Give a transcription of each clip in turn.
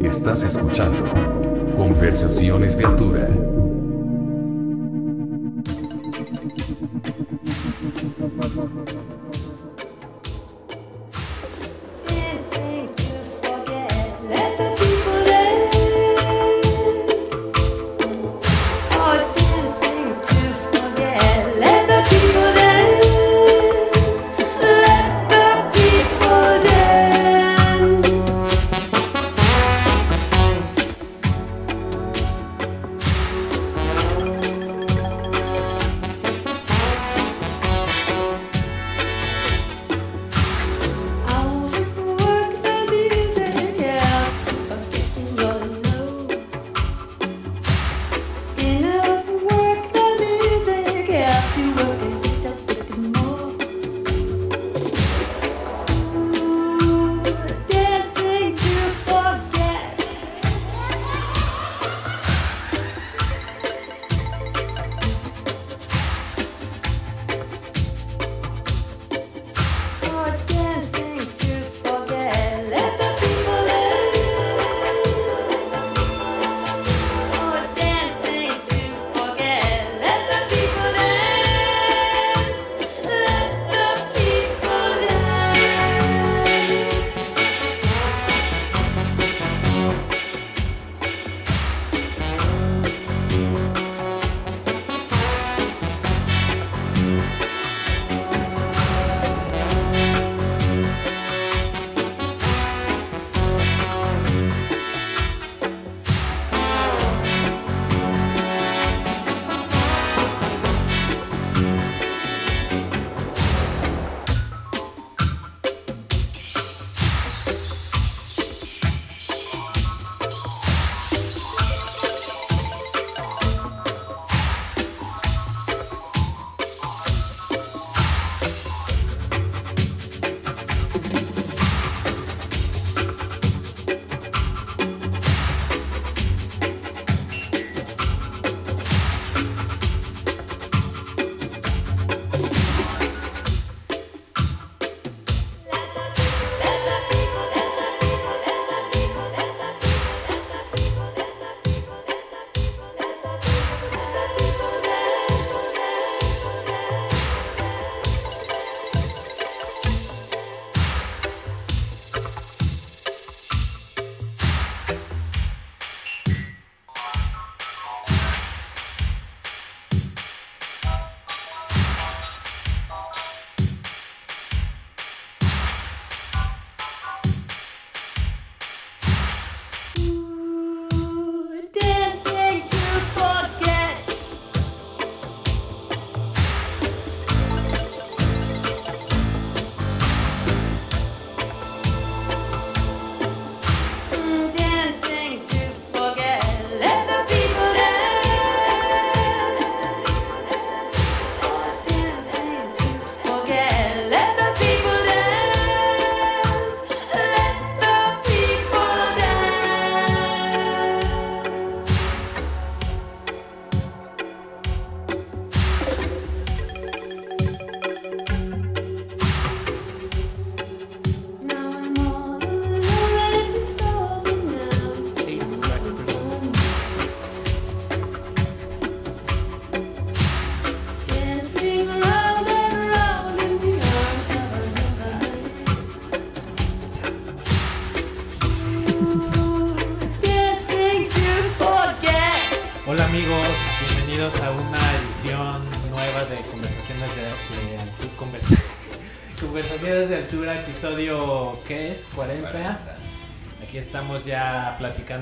Estás escuchando Conversaciones de Altura.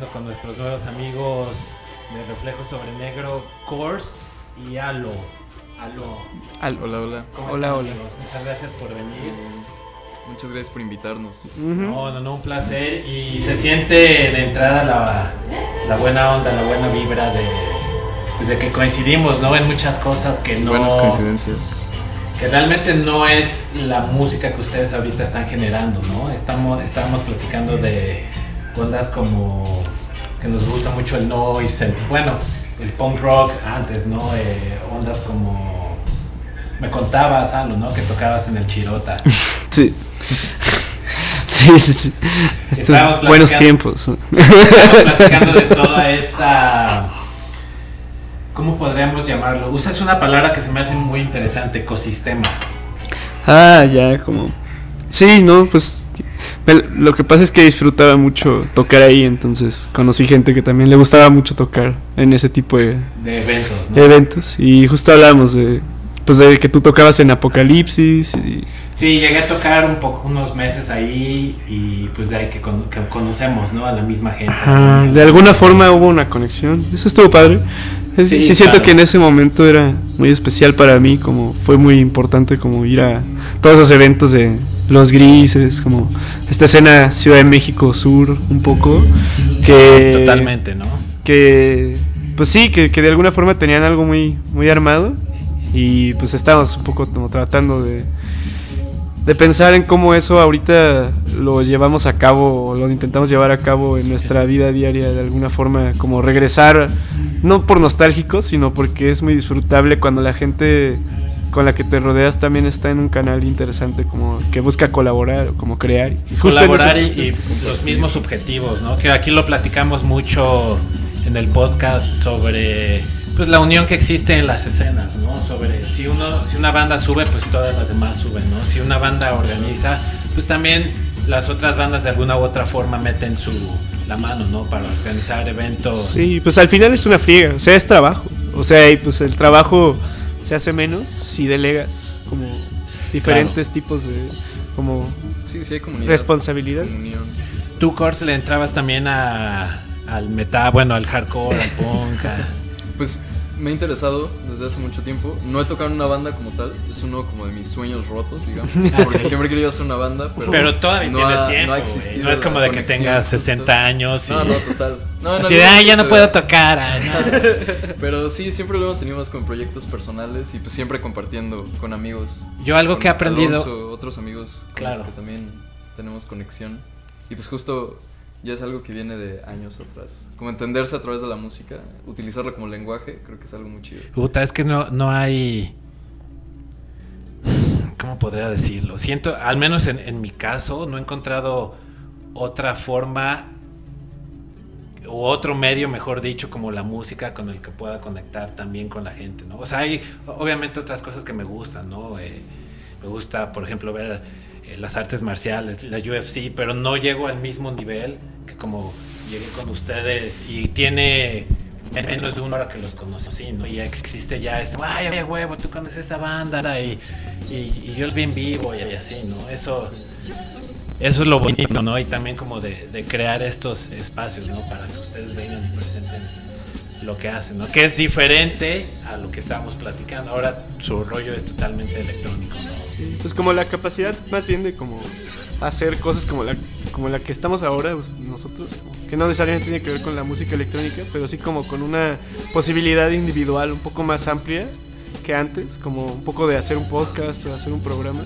Platicando con nuestros nuevos amigos de Reflejo sobre Negro, Course y Alo. Alo. hola, hola. hola, hola. Muchas gracias por venir. Muchas gracias por invitarnos. No, no, no, un placer. Y se siente de entrada la, la buena onda, la buena vibra de, pues, de que coincidimos, ¿no? En muchas cosas que no. Buenas coincidencias. Que realmente no es la música que ustedes ahorita están generando, ¿no? Estamos, estamos platicando de ondas como que nos gusta mucho el noise, bueno, el punk rock antes, ¿no? Eh, ondas como me contabas, algo, ¿no? Que tocabas en el Chirota. Sí. Sí, sí, sí. buenos tiempos. Estamos platicando de toda esta. ¿Cómo podríamos llamarlo? Usas una palabra que se me hace muy interesante: ecosistema. Ah, ya, como. Sí, no, pues. Lo que pasa es que disfrutaba mucho tocar ahí, entonces conocí gente que también le gustaba mucho tocar en ese tipo de, de eventos. ¿no? De eventos. Y justo hablamos de, pues de que tú tocabas en Apocalipsis. Y... Sí, llegué a tocar un poco, unos meses ahí y pues de ahí que, conocemos, ¿no? A la misma gente. de alguna forma hubo una conexión. Eso estuvo padre. Sí, siento que en ese momento era muy especial para mí, como fue muy importante como ir a todos esos eventos de Los Grises, como esta escena Ciudad de México Sur, un poco. Que, totalmente, ¿no? Que, pues sí, que, que de alguna forma tenían algo muy, muy armado y pues estamos un poco como tratando de, de pensar en cómo eso ahorita lo llevamos a cabo, o lo intentamos llevar a cabo en nuestra vida diaria de alguna forma, como regresar, no por nostálgico, sino porque es muy disfrutable cuando la gente con la que te rodeas también está en un canal interesante, como que busca colaborar o como crear. colaborar y, y, los mismos objetivos, ¿no? Que aquí lo platicamos mucho en el podcast sobre pues la unión que existe en las escenas, ¿no? Sobre si uno, si una banda sube, pues todas las demás suben, ¿no? Si una banda organiza, pues también las otras bandas de alguna u otra forma meten su la mano, ¿no? Para organizar eventos. Sí, pues al final es una friega, o sea, es trabajo. O sea, y pues el trabajo se hace menos si delegas como diferentes tipos de como sí, sí hay responsabilidad. Tú, Kors, le entrabas también a, al metal, bueno, al hardcore, al punk, pues me ha interesado desde hace mucho tiempo. No he tocado en una banda como tal, es uno como de mis sueños rotos, digamos. Porque siempre he querido hacer una banda, pero. Pero todavía no tienes tiempo. No, es como de que tengas 60 años. Y... No, no, total. No, Así de, ya no puedo tocar. pero sí, siempre lo hemos tenido más con proyectos personales y pues siempre compartiendo con amigos. Yo algo que he aprendido. otros amigos con los que también tenemos conexión. Y pues justo ya es algo que viene de años atrás. Como entenderse a través de la música, utilizarla como lenguaje, creo que es algo muy chido. Puta, es que no, no hay... ¿Cómo podría decirlo? Siento, al menos en, en mi caso, no he encontrado otra forma o otro medio, mejor dicho, como la música con el que pueda conectar también con la gente, ¿no? O sea, hay obviamente otras cosas que me gustan, ¿no? Eh, me gusta, por ejemplo, ver eh, las artes marciales, la UFC, pero no llego al mismo nivel que como llegué con ustedes y tiene menos de una hora que los conocí, ¿no? Y existe ya este, ay, huevo, tú conoces esa banda y, y, yo los vi en vivo y, así, ¿no? Eso, eso es lo bonito, ¿no? Y también como de, de crear estos espacios, ¿no? Para que ustedes vengan y presenten lo que hacen, ¿no? Que es diferente a lo que estábamos platicando. Ahora su rollo es totalmente electrónico, ¿no? Sí, pues como la capacidad más bien de como hacer cosas como la, como la que estamos ahora pues, nosotros, que no necesariamente tiene que ver con la música electrónica, pero sí como con una posibilidad individual un poco más amplia que antes, como un poco de hacer un podcast o hacer un programa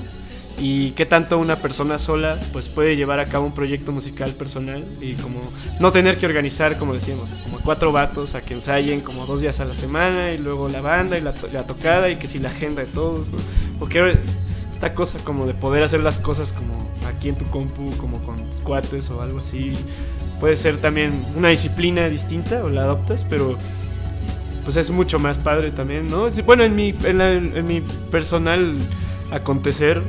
y qué tanto una persona sola pues puede llevar a cabo un proyecto musical personal y como no tener que organizar como decíamos como cuatro vatos a que ensayen como dos días a la semana y luego la banda y la, tocada y que si la agenda de todos ¿no? porque esta cosa como de poder hacer las cosas como aquí en tu compu como con cuates o algo así. Puede ser también una disciplina distinta o la adoptas pero pues es mucho más padre también no bueno en mi en, en mi personal acontecer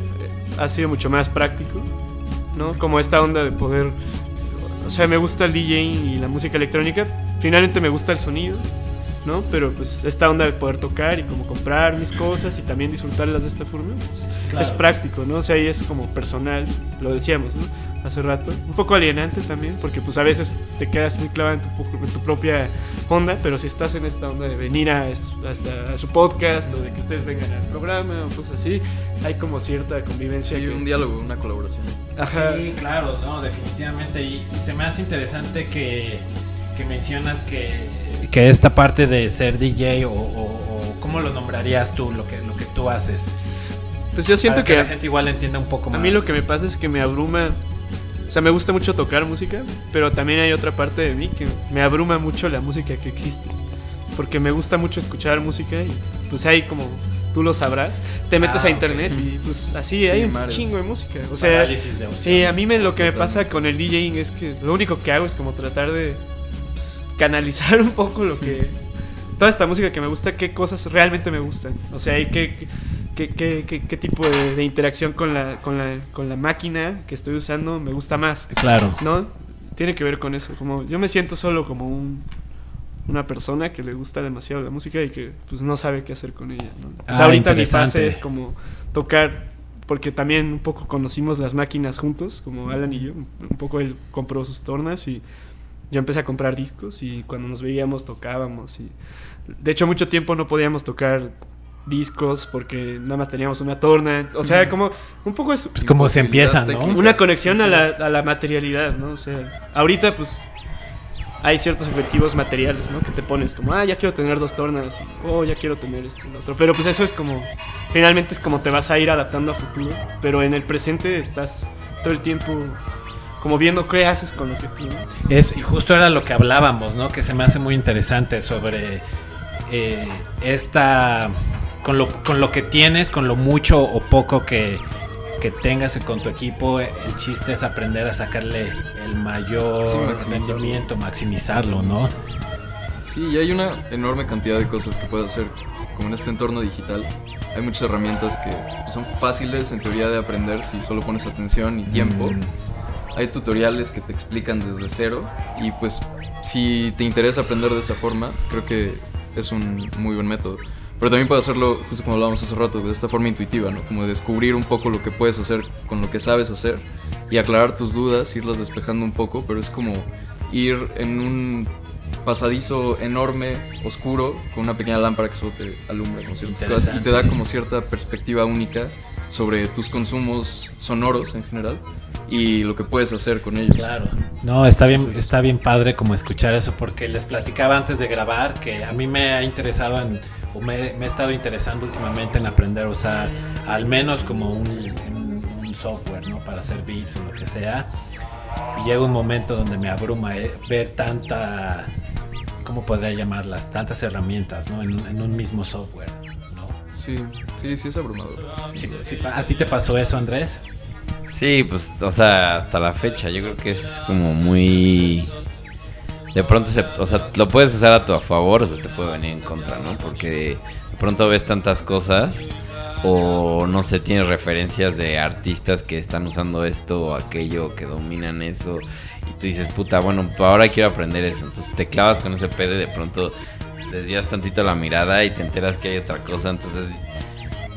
ha sido mucho más práctico, ¿no? Como esta onda de poder, o sea, me gusta el DJ y la música electrónica, finalmente me gusta el sonido, ¿no? Pero pues esta onda de poder tocar y como comprar mis cosas y también disfrutarlas de esta forma, pues, es práctico, ¿no? O sea, ahí es como personal, lo decíamos, ¿no? hace rato. Un poco alienante también, porque pues a veces te quedas muy clavado en tu, propia onda, pero si estás en esta onda de venir a, hasta a su podcast o de que ustedes vengan al programa o cosas así, hay como cierta convivencia. Hay un diálogo, una colaboración. Sí, claro, no, definitivamente. Y, se me hace interesante que, que mencionas que, que, esta parte de ser DJ o, o, ¿cómo lo nombrarías tú, lo que, lo que tú haces? Pues yo siento que, la gente igual entienda un poco más. A mí lo que me pasa es que me abruma o sea, me gusta mucho tocar música, pero también hay otra parte de mí que me abruma mucho la música que existe. Porque me gusta mucho escuchar música y pues hay como tú lo sabrás, te metes Ah, a internet y pues así Sí, hay un mares. chingo de música. O sea, de sí, a mí me, lo que me pasa con el DJing es que lo único que hago es como tratar de canalizar un poco lo que... Toda esta música que me gusta, qué cosas realmente me gustan. O sea, y qué, qué, qué, qué- qué tipo de, de interacción con la, con, la, con la máquina que estoy usando me gusta más. Claro. ¿No? Tiene que ver con eso. Como yo me siento solo como un una persona que le gusta demasiado la música y que pues no sabe qué hacer con ella. ¿no? Pues Ah, ahorita mi fase es como tocar porque también un poco conocimos las máquinas juntos, como Alan y yo. Un poco él compró sus tornas y yo empecé a comprar discos y cuando nos veíamos tocábamos y de hecho mucho tiempo no podíamos tocar discos porque nada más teníamos una torna. O sea, como un poco es Pues como se empiezan, ¿no? una conexión Sí, a, la, a la materialidad, ¿no? O sea, ahorita pues hay ciertos objetivos materiales, ¿no? Que te pones como, ah, ya quiero tener dos tornas, y, oh, ya quiero tener esto y lo otro. Pero pues eso es como, finalmente es como te vas a ir adaptando a futuro, pero en el presente estás todo el tiempo como viendo qué haces con lo que tienes. Es, y justo era lo que hablábamos, ¿no? Que se me hace muy interesante sobre eh, esta. Con lo, con lo que tienes, con lo mucho o poco que, que tengas con tu equipo, el chiste es aprender a sacarle el mayor Sí, maximizarlo. rendimiento, maximizarlo, ¿no? Sí, y hay una enorme cantidad de cosas que puedes hacer como en este entorno digital. Hay muchas herramientas que son fáciles en teoría de aprender si solo pones atención y tiempo. Mm. Hay tutoriales que te explican desde cero y pues si te interesa aprender de esa forma, creo que es un muy buen método. Pero también puedes hacerlo, justo como hablábamos hace rato, de esta forma intuitiva, ¿no? Como descubrir un poco lo que puedes hacer con lo que sabes hacer y aclarar tus dudas, irlas despejando un poco, pero es como ir en un pasadizo enorme, oscuro, con una pequeña lámpara que solo te alumbra con ciertas cosas y te da como cierta perspectiva única sobre tus consumos sonoros en general y lo que puedes hacer con ellos. Claro. No, está bien, Entonces- está bien padre como escuchar eso, porque les platicaba antes de grabar que a mí me ha interesado en, o me, me he estado interesando últimamente en aprender a usar al menos como un, un- un software, ¿no? Para hacer beats o lo que sea. Y llega un momento donde me abruma eh, ver tanta, ¿cómo podría llamarlas? Tantas herramientas, ¿no? En, un- en un mismo software, ¿no? Sí, sí, sí es abrumador. Sí, sí, ¿A ti te pasó eso, Andrés? Sí, pues, o sea, hasta la fecha, yo creo que es como muy... De pronto, se, o sea, lo puedes usar a tu favor o se te puede venir en contra, ¿no? Porque de pronto ves tantas cosas o no sé, tienes referencias de artistas que están usando esto o aquello, que dominan eso y tú dices, puta, bueno, ahora quiero aprender eso. Entonces te clavas con ese pedo y de pronto desvías tantito la mirada y te enteras que hay otra cosa, entonces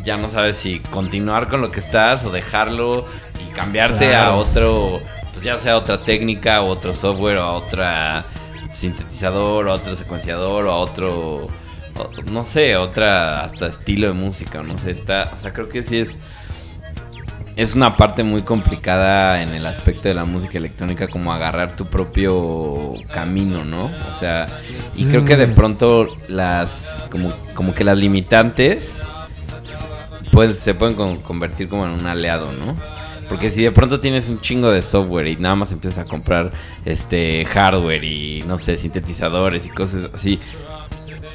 ya no sabes si continuar con lo que estás o dejarlo y cambiarte a otro, pues ya sea otra técnica o otro software o a otra sintetizador o a otro secuenciador o a otro, o- no sé, otra hasta estilo de música, no sé, está, o sea, creo que sí es es una parte muy complicada en el aspecto de la música electrónica como agarrar tu propio camino, ¿no? O sea, y creo que de Mm. pronto las como como que las limitantes pues, se pueden con- convertir como en un aliado, ¿no? Porque si de pronto tienes un chingo de software y nada más empiezas a comprar este hardware y no sé, sintetizadores y cosas así,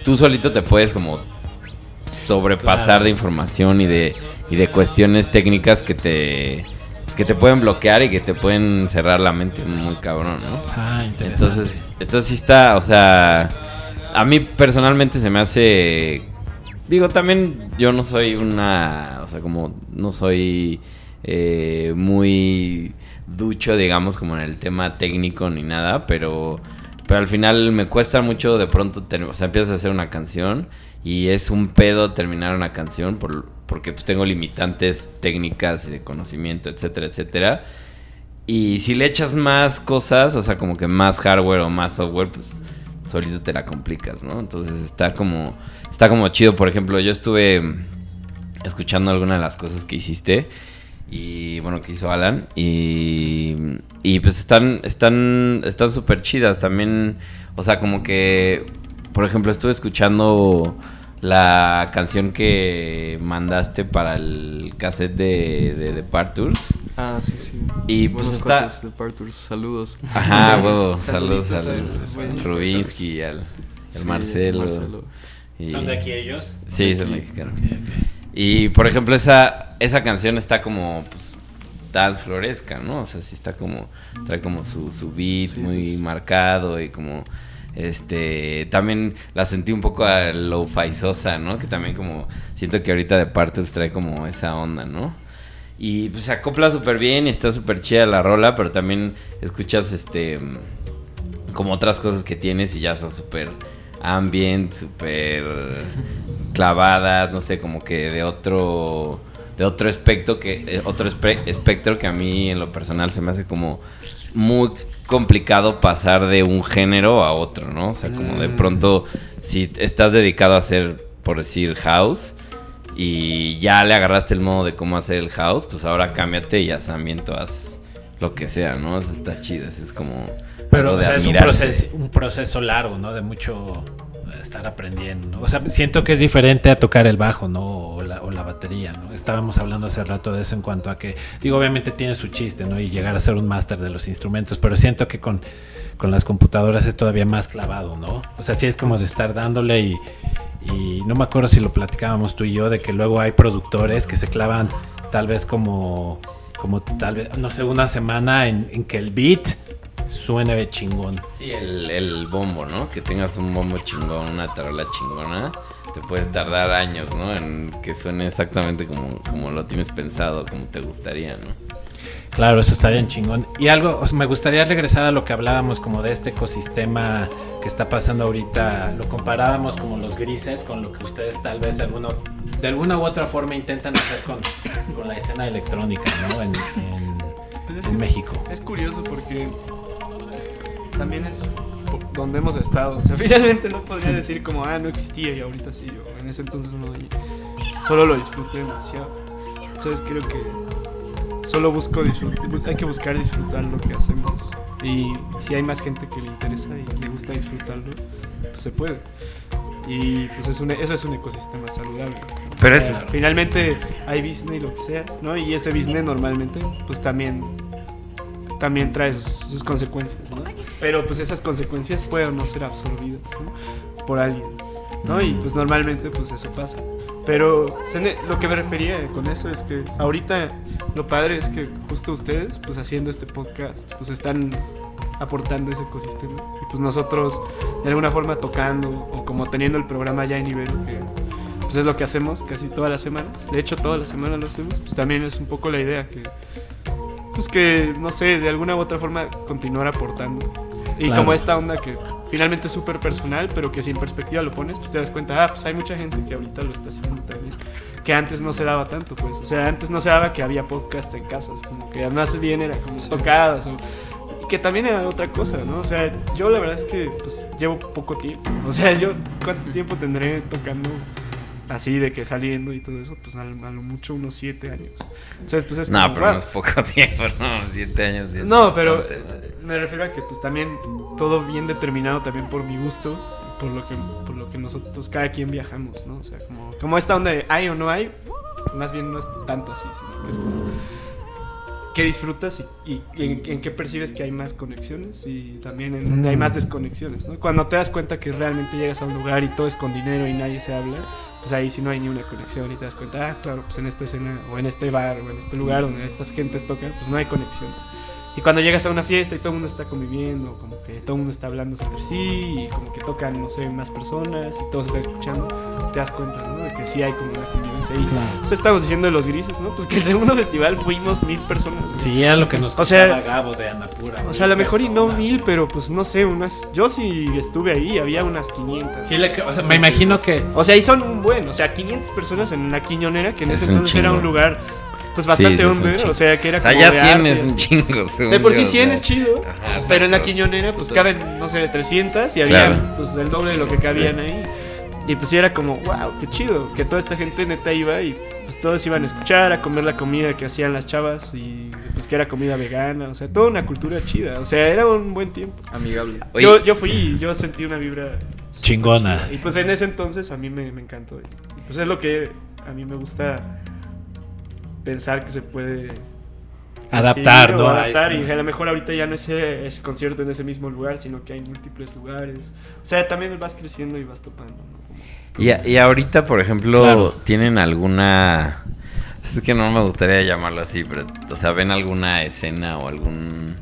tú solito te puedes como sobrepasar Claro. de información y de, y de cuestiones técnicas que te pues, que te pueden bloquear y que te pueden cerrar la mente muy cabrón, ¿no? Ah, interesante. Entonces, entonces sí está, o sea, a mí personalmente se me hace, digo, también yo no soy una, o sea, como no soy eh, muy ducho, digamos, como en el tema técnico ni nada, pero, pero al final me cuesta mucho de pronto, o sea, empiezas a hacer una canción y es un pedo terminar una canción por, porque pues, tengo limitantes técnicas y de conocimiento, etcétera, etcétera. Y si le echas más cosas, o sea, como que más hardware o más software, pues solito te la complicas, ¿no? Entonces está como está como chido, por ejemplo, yo estuve escuchando algunas de las cosas que hiciste y bueno, que hizo Alan y y pues están están están súper chidas también, o sea, como que por ejemplo, estuve escuchando la canción que mandaste para el cassette de, de Departures. Ah, sí, sí. Y, Buenos pues, está- cuates de Parturs, saludos. Ajá, huevo. Saludos Saluditos al Rubinsky y al el Sí, Marcelo. Y- ¿Son de aquí ellos? Sí, son mexicanos. Ok, ok. Y por ejemplo, esa, esa canción está como pues, dance floresca, ¿no? O sea, sí está como, trae como su, su beat Sí, muy pues. marcado y como, este, también la sentí un poco a lo faisosa, ¿no? Que también como, siento que ahorita de Partos trae como esa onda, ¿no? Y pues se acopla súper bien y está súper chida la rola, pero también escuchas, este, como otras cosas que tienes y ya son súper ambient, súper clavadas, no sé, como que de otro de otro espectro que eh, otro espe- espectro que a mí en lo personal se me hace como muy complicado pasar de un género a otro, ¿no? O sea, como de pronto si estás dedicado a hacer por decir house y ya le agarraste el modo de cómo hacer el house, pues ahora cámbiate y haz ambiente, haz lo que sea, ¿no? Eso está chido, eso es como Pero algo o de sea, es un proceso, un proceso largo, ¿no? De mucho estar aprendiendo, ¿no? O sea, siento que es diferente a tocar el bajo, ¿no? O la, o la batería, ¿no? Estábamos hablando hace rato de eso en cuanto a que, digo, obviamente tiene su chiste, ¿no? Y llegar a ser un máster de los instrumentos, pero siento que con, con las computadoras es todavía más clavado, ¿no? O sea, sí es como de estar dándole y, y no me acuerdo si lo platicábamos tú y yo, de que luego hay productores que se clavan tal vez como, como tal vez, no sé, una semana en, en que el beat suene de chingón. Sí, el, el bombo, ¿no? Que tengas un bombo chingón, una tarola chingona, te puedes tardar años, ¿no? En que suene exactamente como, como lo tienes pensado, como te gustaría, ¿no? Claro, eso está bien chingón. Y algo, o sea, me gustaría regresar a lo que hablábamos como de este ecosistema que está pasando ahorita. Lo comparábamos como los grises con lo que ustedes tal vez alguno, de alguna u otra forma intentan hacer con, con la escena electrónica, ¿no? En, en- Pues es en que México. Es curioso porque también es donde hemos estado. O sea, finalmente no podría decir como, ah, no existía y ahorita sí, o en ese entonces no. Y solo lo disfruté demasiado. Entonces creo que solo busco disfrutar, hay que buscar disfrutar lo que hacemos. Y si hay más gente que le interesa y le gusta disfrutarlo, pues se puede. Y pues es un, eso es un ecosistema saludable. Pero es- Finalmente hay business y lo que sea, ¿no? Y ese business normalmente, pues también también trae sus, sus consecuencias, ¿no? Pero pues esas consecuencias pueden no ser absorbidas, ¿no? Por alguien, ¿no? Y pues normalmente pues eso pasa. Pero lo que me refería con eso es que ahorita lo padre es que justo ustedes, pues haciendo este podcast, pues están aportando ese ecosistema. Y pues nosotros de alguna forma tocando o como teniendo el programa ya en nivel que pues es lo que hacemos casi todas las semanas. De hecho, todas las semanas lo hacemos. Pues también es un poco la idea que pues que, no sé, de alguna u otra forma continuar aportando. Y Claro. como esta onda que finalmente es súper personal, pero que si en perspectiva lo pones, pues te das cuenta, ah, pues hay mucha gente que ahorita lo está haciendo también. Que antes no se daba tanto, pues. O sea, antes no se daba que había podcast en casas, como que más bien era como tocadas o... Y que también era otra cosa, ¿no? O sea, yo la verdad es que pues llevo poco tiempo. O sea, yo, ¿cuánto tiempo tendré tocando así de que saliendo y todo eso? Pues a, lo a lo mucho unos siete años. Entonces, pues es No, como, pero wow. no es poco tiempo, no, siete años. es No, pero bastante. me refiero a que pues también todo bien determinado también por mi gusto, por lo que por lo que nosotros cada quien viajamos, ¿no? O sea, como como esta onda de hay o no hay, más bien no es tanto así, sino que es como qué disfrutas y, y- y en, en qué percibes que hay más conexiones y también en donde hay más desconexiones, ¿no? Cuando te das cuenta que realmente llegas a un lugar y todo es con dinero y nadie se habla, pues ahí sí no hay ni una conexión y te das cuenta, ah, claro, pues en esta escena o en este bar o en este lugar donde estas gentes tocan, pues no hay conexiones. Y cuando llegas a una fiesta y todo el mundo está conviviendo, como que todo el mundo está hablando entre sí y como que tocan, no sé, más personas y todos están escuchando, te das cuenta, ¿no? De que sí hay como una convivencia ahí. Claro. Eso estamos diciendo de los grises, ¿no? Pues que el segundo festival fuimos mil personas. güey. Sí, era lo que nos O sea- Gabo de Anapura. O sea, a lo mejor y no mil, pero pues no sé, unas... Yo sí estuve ahí, había unas 500. Sí, le- o sea, me imagino que O sea, y son un buen, o sea, 500 personas en la Quiñonera, que en Es ese entonces era un lugar pues bastante Sí, o sea, que era O sea, como ya de 100 arte, es un chingo. De por sí yo, o 100 sea. es chido, Ajá, pero en la. Quiñonera pues caben, no sé, 300 y había Claro. pues el doble de lo que cabían ahí. Y pues sí era como, wow, qué chido, que toda esta gente neta iba y pues todos iban a escuchar, a comer la comida que hacían las chavas y pues que era comida vegana, o sea, toda una cultura chida, o sea, era un buen tiempo. Amigable. Oye, Yo, yo fui y yo sentí una vibra Chingona. chida. Y pues en ese entonces a mí me, me encantó. Y pues es lo que a mí me gusta pensar que se puede Adaptar, Sí, ¿no? adaptar y a lo mejor ahorita ya no es ese, ese concierto en ese mismo lugar, sino que hay múltiples lugares. O sea, también vas creciendo y vas topando, ¿no? Como- Y, ahorita, por ejemplo, Claro. ¿tienen alguna... Es que no me gustaría llamarlo así, pero, o sea, ¿ven alguna escena o algún,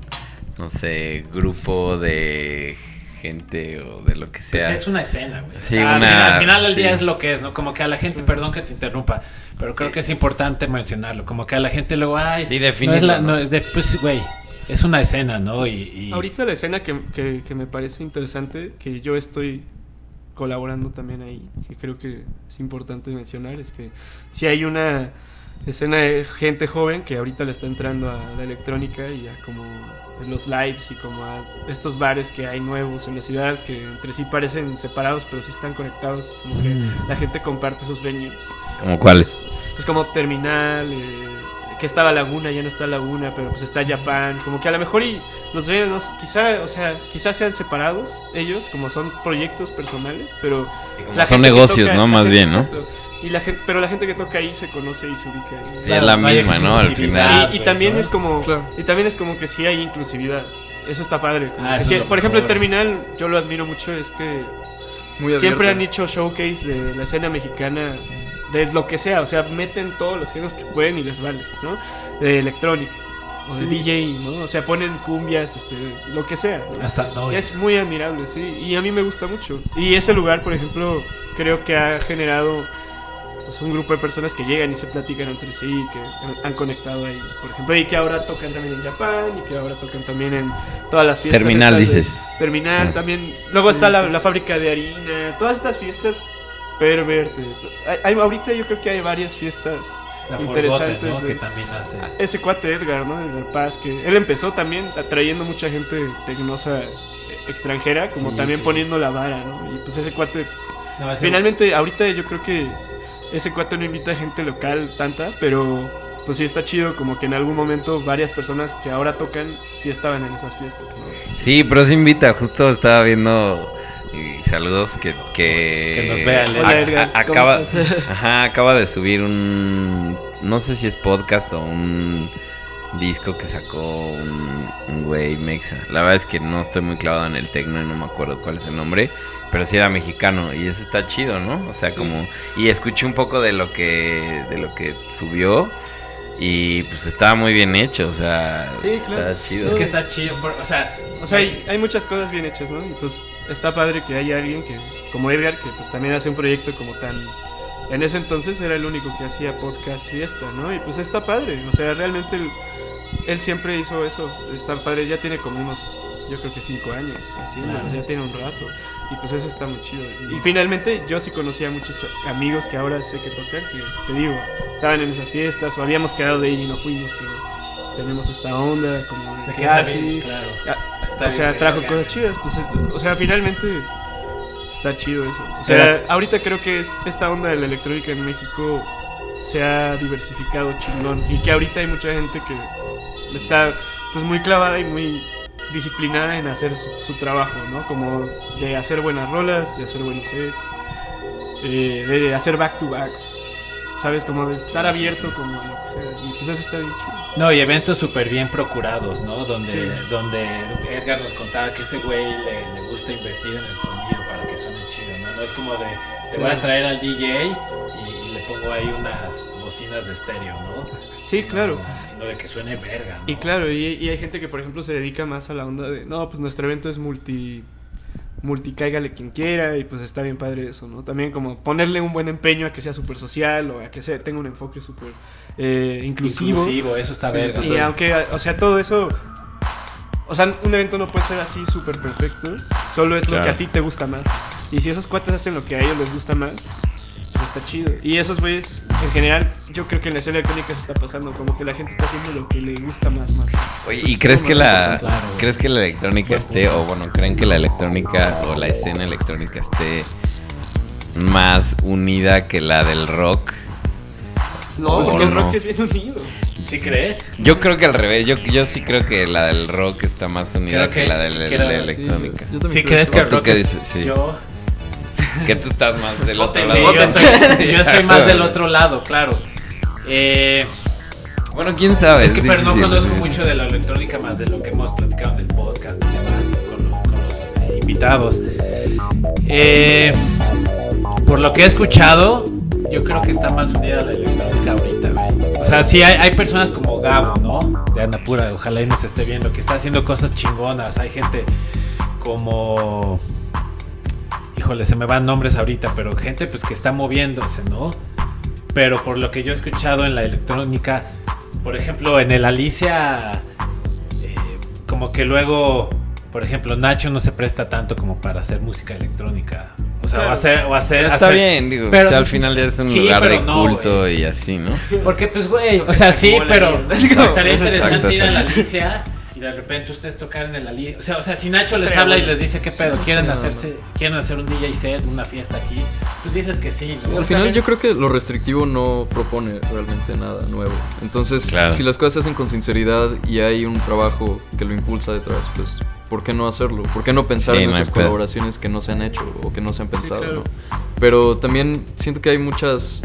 no sé, grupo de gente o de lo que Pues sea? es una escena, güey. O Sí, sea, al una- final- al final del día es lo que es, ¿no? Como que a la gente, perdón que te interrumpa, pero creo que es importante mencionarlo. Como que a la gente luego, ay, Sí, no es la- ¿no? no es de- pues, güey, es una escena, ¿no? Y, y- Ahorita la escena que, que- que me parece interesante, que yo estoy colaborando también ahí, que creo que es importante mencionar, es que si hay una escena de gente joven que ahorita le está entrando a la electrónica y a como los lives y como a estos bares que hay nuevos en la ciudad que entre sí parecen separados pero sí están conectados, como que Mm. la gente comparte esos venues. ¿Como cuáles? Pues como Terminal, eh, que estaba Laguna, ya no está Laguna, pero pues está Japan, como que a lo mejor y los no sé, quizá, o sea, quizás sean separados ellos, como son proyectos personales, pero Como la son gente que negocios, toca- ¿no? Más bien, ¿no? exacto. Y la gente, pero la gente que toca ahí se conoce y se ubica ahí. Sí, es la misma, ¿no? Al final. Y, también ¿no? es como Claro. y también es como que sí hay inclusividad. Eso está padre. Ah, que eso sí- es lo por ejemplo, el mejor. Terminal, yo lo admiro mucho, es que Muy Siempre han hecho showcase de la escena mexicana, de lo que sea, o sea, meten todos los géneros que pueden y les vale, ¿no? De electrónica, o de Sí. DJ, ¿no? O sea, ponen cumbias, este, lo que sea. ¿no? hasta Es muy admirable, sí, y a mí me gusta mucho. Y ese lugar, por ejemplo, creo que ha generado pues, un grupo de personas que llegan y se platican entre sí, que han- conectado ahí, por ejemplo, y que ahora tocan también en Japón y que ahora tocan también en todas las fiestas. Terminal, de- dices. Terminal Ah. también. Luego Sí, está la, pues- la fábrica de harina, todas estas fiestas pervert. hay- hay- ahorita yo creo que hay varias fiestas la Forgotten, interesantes. ¿no? de- Que también hace. ese cuate Edgar, ¿no? Edgar Paz, que él empezó también atrayendo mucha gente tecnosa eh, extranjera, como Sí, también sí. poniendo la vara, ¿no? Y pues ese cuate, pues, No, ese- finalmente, ahorita yo creo que ese cuate no invita gente local tanta, pero pues sí está chido, como que en algún momento varias personas que ahora tocan sí estaban en esas fiestas, ¿no? Sí, pero se invita. Justo estaba viendo... Saludos que... Que, Que nos vea, Hola, a- Edgar, a- ¿cómo acaba, estás? ajá, acaba de subir un... No sé si es podcast o un disco que sacó un, un güey mexa. La verdad es que no estoy muy clavado en el tecno y no me acuerdo cuál es el nombre. Pero sí era mexicano y eso está chido, ¿no? O sea, Sí. como... Y escuché un poco de lo que... De lo que subió. Y pues estaba muy bien hecho, o sea... Sí, claro. Está chido. Es que está chido. por- o sea, O sea, hay, hay muchas cosas bien hechas, ¿no? Y pues está padre que haya alguien que, como Edgar, que pues también hace un proyecto como tan... En ese entonces era el único que hacía podcast fiesta, ¿no? Y pues está padre, o sea, realmente él siempre hizo eso. Está padre, ya tiene como unos, yo creo que cinco años, así. Claro. ya tiene un rato. Y pues eso está muy chido. Y finalmente yo sí conocí a muchos amigos que ahora sé que tocan, que te digo, estaban en esas fiestas o habíamos quedado de ir y no fuimos, pero tenemos esta onda como de que que, ah, está bien, sí, claro. Ah, o sea, bien, trajo verga. cosas chidas. Pues, o sea, finalmente está chido eso. O sea, ahorita creo que es- esta onda de la electrónica en México se ha diversificado chingón. Y que ahorita hay mucha gente que está pues muy clavada y muy disciplinada en hacer su, su trabajo, ¿no? Como de hacer buenas rolas, de hacer buenos sets, eh, de hacer back to backs. ¿Sabes? Como de estar abierto como lo que sea. Y pues eso está bien chido. No, y eventos súper bien procurados, ¿no? Donde, Sí. donde Edgar nos contaba que ese güey le, le gusta invertir en el sonido para que suene chido, ¿no? No es como de, te voy a traer al DJ y le pongo ahí unas bocinas de estéreo, ¿no? Sí, claro. No, sino de que suene verga, ¿no? Y claro, y, y hay gente que por ejemplo se dedica más a la onda de, no, pues nuestro evento es multi, multi cáigale quien quiera y pues está bien padre eso, ¿no? También como ponerle un buen empeño a que sea súper social o a que sea, tenga un enfoque súper eh, inclusivo. Inclusivo, eso está Sí, verga. Y aunque, o sea, todo eso, o sea, un evento no puede ser así súper perfecto, solo es lo que a ti te gusta más. Y si esos cuates hacen lo que a ellos les gusta más, está chido. Y esos güeyes, en general, yo creo que en la escena electrónica se está pasando, como que la gente está haciendo lo que le gusta más, más. Oye, Pues ¿y crees eso que la. Claro. crees que la electrónica esté o bueno, creen que la electrónica o la escena electrónica esté más unida que la del rock? No, ¿O porque el no? rock sí es bien unido. ¿Sí crees? Yo creo que al revés, yo, yo sí creo que la del rock está más unida que, que- la de la, la sí, electrónica. ¿Sí creo crees que ¿O el tú rock qué es- dices? Sí. Yo, Que tú estás más del otro Sí, lado. yo estoy, yo estoy más del otro lado, claro. Eh, Bueno, quién sabe. Es que pero no conozco mucho de la electrónica más de lo que hemos platicado en el podcast y demás con, lo- con los eh, invitados. Eh, por lo que he escuchado, yo creo que está más unida a la electrónica ahorita, güey. O sea, sí hay, hay personas como Gabo, ¿no? De Anapura, ojalá y nos esté viendo, que está haciendo cosas chingonas. Hay gente como... Híjole, se me van nombres ahorita, pero gente pues que está moviéndose, ¿no? Pero por lo que yo he escuchado en la electrónica, por ejemplo, en el Alicia, eh, como que luego, por ejemplo, Nacho no se presta tanto como para hacer música electrónica. O sea, o Claro. hacer, o hacer, Está hacer- bien, digo, pero- o sea, al final ya es un Sí, lugar de no, culto güey. y así, ¿no? Porque, pues, güey, o sea, sí, pero ¿no? Es como- estaría interesante Exacto, ir a la. Alicia de repente ustedes tocar en el Alicia. O sea, o sea, si Nacho les habla y les dice, ¿qué pedo? ¿Quieren hacerse, quieren hacer un DJ set, una fiesta aquí? Pues dices que sí, ¿no? Al final yo creo que lo restrictivo no propone realmente nada nuevo. Entonces, Claro. si las cosas se hacen con sinceridad y hay un trabajo que lo impulsa detrás, pues, ¿por qué no hacerlo? ¿Por qué no pensar Sí, en esas pedo. colaboraciones que no se han hecho o que no se han pensado, claro. ¿no? Pero también siento que hay muchas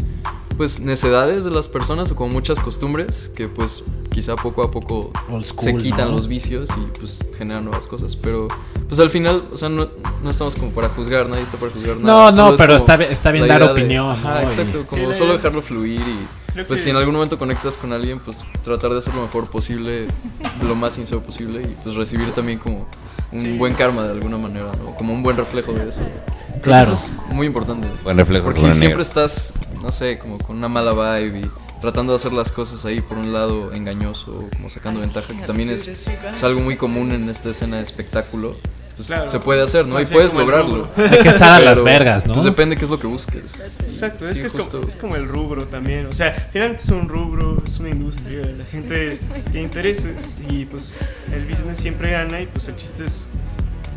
pues necedades de las personas o como muchas costumbres que pues quizá poco a poco school, se quitan ¿no? los vicios y pues generan nuevas cosas pero pues al final o sea no, no estamos como para juzgar nadie está para juzgar No, nada no, solo es pero como está bien- está bien dar de- opinión, Ajá, ¿no? exacto como Sí, solo dejarlo fluir y Creo pues que- si en algún momento conectas con alguien pues tratar de hacer lo mejor posible lo más sincero posible y pues recibir también como un Sí. buen karma de alguna manera ¿no? como un buen reflejo de eso Creo Claro. eso es muy importante Buen reflejo porque si negro. siempre estás, no sé, como con una mala vibe y tratando de hacer las cosas ahí por un lado engañoso, como sacando ventaja, que también es, es algo muy común en esta escena de espectáculo, pues Claro. se puede hacer, ¿no? Y puedes lograrlo. Hay que estar a las vergas, ¿no? Pues depende qué es lo que busques. Exacto, es que es como, es como el rubro también. O sea, finalmente es un rubro, es una industria, la gente tiene intereses y pues el business siempre gana y pues el chiste es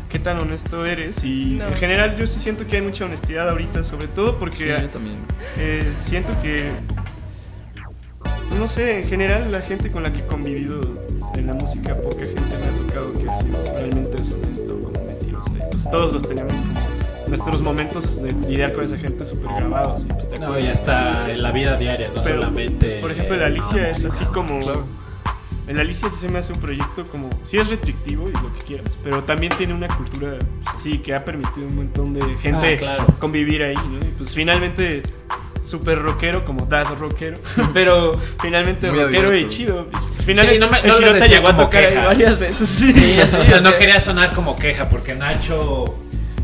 qué tan honesto eres. Y No. en general yo sí siento que hay mucha honestidad ahorita, sobre todo porque Sí, yo también. eh, siento que, no sé, en general la gente con la que he convivido en la música, poca gente me ha tocado que ha sido realmente deshonesto o Y pues todos los tenemos como nuestros momentos de lidiar con esa gente súper grabados. Y pues te No, ya está en la vida diaria, no Pero, solamente. pues, por ejemplo, la Alicia es así como. Claro. El Alicia sí se me hace un proyecto como. Sí es restrictivo y lo que quieras, pero también tiene una cultura pues, así que ha permitido a un montón de gente Ah, claro. convivir ahí, ¿no? Y pues finalmente. Súper rockero, como dad rockero, pero finalmente Muy rockero y chido. Finalmente, Sí, no me- no lo decía llegó a tocar queja. varias veces. Sí, Sí, o sea, o no quería sonar como queja, porque Nacho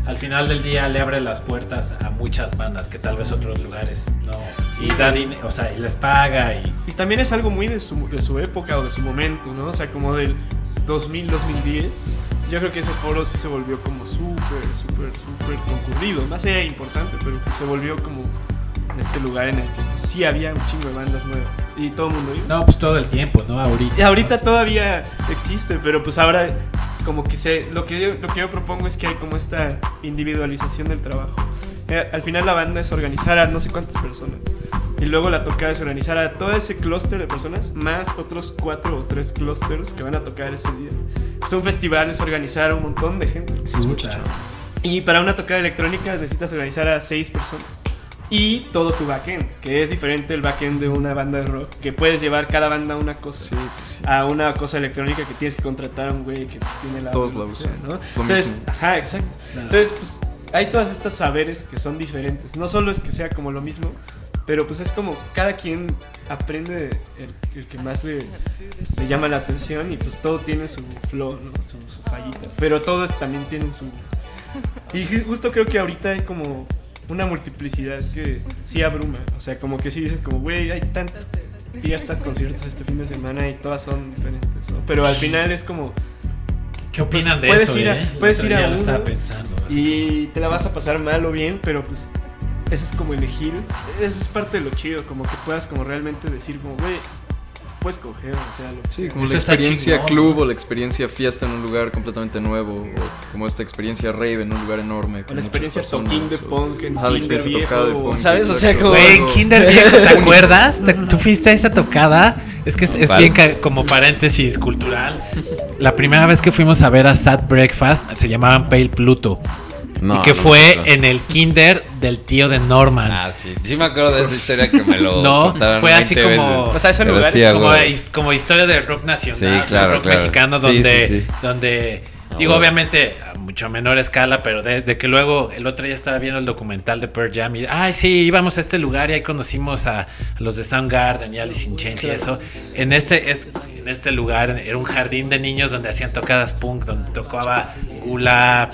al final del día le abre las puertas a muchas bandas que tal vez otros lugares no. Sí. y da din- o sea, y les paga y. Y también es algo muy de su, de su época o de su momento, ¿no? O sea, como del 2000, 2010. Yo creo que ese foro sí se volvió como súper, súper, súper concurrido. Más allá importante, pero se volvió como este lugar en el que pues, sí había un chingo de bandas nuevas. Y todo el mundo iba. No, pues todo el tiempo, ¿no? Ahorita. Y ahorita todavía existe, pero pues ahora como que se lo que yo, lo que yo propongo es que hay como esta individualización del trabajo. Eh, al final la banda es organizar a no sé cuántas personas y luego la tocada es organizar a todo ese clúster de personas más otros cuatro o tres clústeres que van a tocar ese día. Pues un festival es organizar a un montón de gente. Sí, es mucho. Y para una tocada electrónica necesitas organizar a seis personas. Y todo tu backend, que es diferente el backend de una banda de rock, que puedes llevar cada banda a una cosa Sí, pues sí. a una cosa electrónica que tienes que contratar a un güey que pues, tiene la Todos lo usan, ¿no? es lo Entonces, mismo. ajá, exacto. Claro. Entonces, pues hay todas estas saberes que son diferentes. No solo es que sea como lo mismo, pero pues es como cada quien aprende el, el que más le, le llama la atención y pues todo tiene su flow, ¿no? su, su fallita. Pero todos también tienen su... Y ju- justo creo que ahorita hay como una multiplicidad que sí abruma. O sea, como que sí dices como, güey, hay tantas fiestas, conciertos este fin de semana y todas son diferentes, ¿no? Pero al final es como... ¿Qué opinan Pues, de puedes eso? ir a- eh? puedes ir a lo uno estaba pensando. Y te la vas a pasar mal o bien, pero pues eso es como elegir. Eso es parte de lo chido, como que puedas como realmente decir como, güey, puedes coger, o sea, lo que Sí, sea. como Eso la está experiencia chingón, club ¿no? o la experiencia fiesta en un lugar completamente nuevo, o como esta experiencia rave en un lugar enorme. O con la experiencia personas, toquín de punk en Ajá, la experiencia tocada de viejo, punk, ¿sabes? O sea, como- Güey, en Kinder Viejo, ¿te acuerdas? ¿Te- ¿Tú fuiste a esa tocada? Es que es, es ¿Cuál? bien como paréntesis cultural. La primera vez que fuimos a ver a Sad Breakfast se llamaban Pale Pluto. No, y que no, fue en el kinder del tío de Norman. Ah, sí. Sí me acuerdo de esa historia que me lo No, fue así 20 como- veces. O sea, ese Pero lugar sí, es a como, como historia del rock nacional, Sí, del claro, rock claro. mexicano, donde, sí, sí. donde digo, obviamente a mucho menor escala, pero de, de que luego el otro día estaba viendo el documental de Pearl Jam y, ay, sí, íbamos a este lugar y ahí conocimos a, a los de Soundgarden y Alice in Chains y eso. En este, es, en este lugar era un jardín de niños donde hacían tocadas punk, donde tocaba Gula,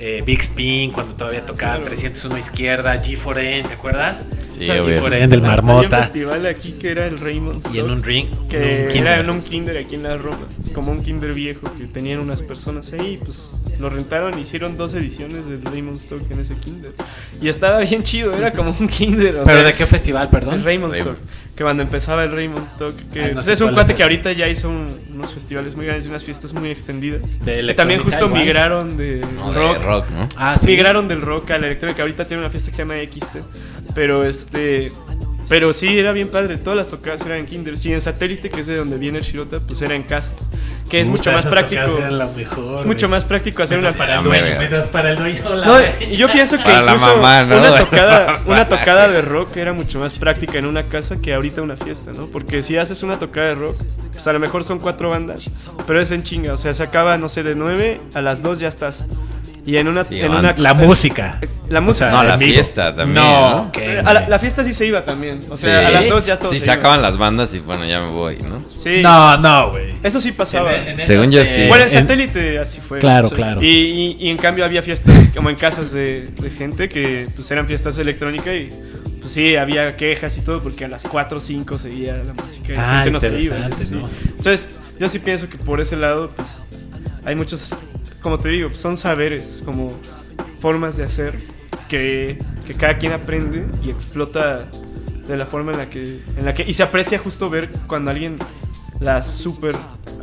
eh, Big Spin, cuando todavía tocaba 301 Izquierda, G4N, ¿te acuerdas? Sí, O sea, obvio. G4N del Había un Marmota. festival aquí que era el Raymond Y en un ring. que un era en un kinder aquí en la Roma, como un kinder viejo que tenían unas personas ahí, pues lo rentaron, hicieron dos ediciones del Raymond Stock en ese kinder. Y estaba bien chido, era como un kinder. o ¿Pero sea, de qué festival, El perdón? Raymond Raymond. Stock. Que cuando empezaba el Raymond Stock, que no pues, es un cuate es que ahorita ya hizo un- unos festivales muy grandes y unas fiestas muy extendidas. De Que también justo igual. migraron de No, de rock. rock, ¿no? Ah, sí. Migraron del rock a la electrónica. Ahorita tiene una fiesta que se llama XT. Pero este. Pero sí, era bien padre. Todas las tocadas eran en Kinder. Sí, en satélite, que es de donde viene el Shirota, pues era en casas. Que es mucho más práctico. Es mucho más práctico hacer una para el dueño. para el dueño. No, yo pienso que incluso mamá, ¿no? una, tocada, una tocada de rock era mucho más práctica en una casa que ahorita una fiesta, ¿no? Porque si haces una tocada de rock, pues a lo mejor son cuatro bandas, pero es en chinga, o sea, se acaba, no sé, de nueve a las dos ya estás. Y en una... Sí, en una La música. La música. No, la en fiesta también, No, ¿no? A la, la fiesta sí se iba también. O sea, Sí. a las dos ya todos Sí, se acaban las bandas y bueno, ya me voy, ¿no? Sí. No, no, güey. Eso sí pasaba. En- en esas Según yo, sí. Bueno, en en- satélite así fue. Claro, O sea, claro. Y, y- y en cambio había fiestas como en casas de, de gente que pues eran fiestas de electrónica y pues sí, había quejas y todo porque a las 4 o 5 seguía la música y la Ah, gente no se iba. Entonces, yo sí pienso que por ese lado pues hay muchos, como te digo, son saberes, como formas de hacer que, cada quien aprende y explota de la forma en la que en la que y se aprecia justo ver cuando alguien la super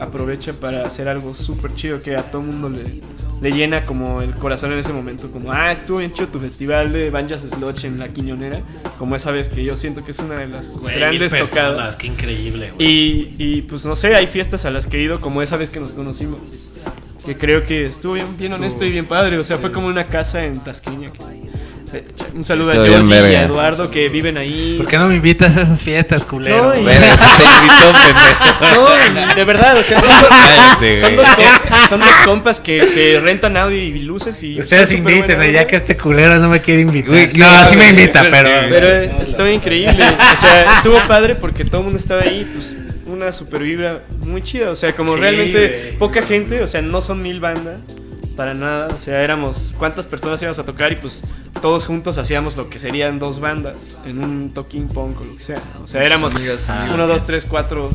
aprovecha para hacer algo súper chido que a todo mundo le, le llena como el corazón en ese momento como ah estuvo bien chido tu festival de Banjas Sludge en la Quiñonera como esa vez que yo siento que es una de las Güey, grandes personas, tocadas Qué increíble, y, y, pues no sé, hay fiestas a las que he ido como esa vez que nos conocimos. Que creo que estuvo bien, bien honesto y bien padre. O sea, fue como una casa en Tasqueña. Eh, Un saludo a Georgie y a. Eduardo que viven ahí. ¿Por qué no me invitas a esas fiestas, culero? No, y-. No, de verdad, o sea, son dos, Cállate, son dos com- son dos compas que, que rentan audio y luces y Ustedes buena ya que este culero no me quiere invitar. Güey, no, qué sí me invita, pero. Pero estuvo increíble. O sea, estuvo padre porque todo el mundo estaba ahí. Pues una super vibra muy chida. O sea, como Sí, realmente güey. poca gente. O sea, no son mil bandas. Para nada. O sea, éramos. ¿Cuántas personas íbamos a tocar? Y pues todos juntos hacíamos lo que serían dos bandas. En un toquín punk o lo que sea. O sea, éramos amigos, uno, dos, tres, cuatro,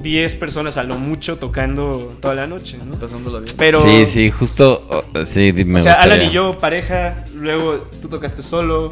diez personas a lo mucho tocando toda la noche, ¿no? pasándola bien. Pero. Sí, sí, justo. oh, sí, me O sea, Alan y yo, pareja, luego tú tocaste solo,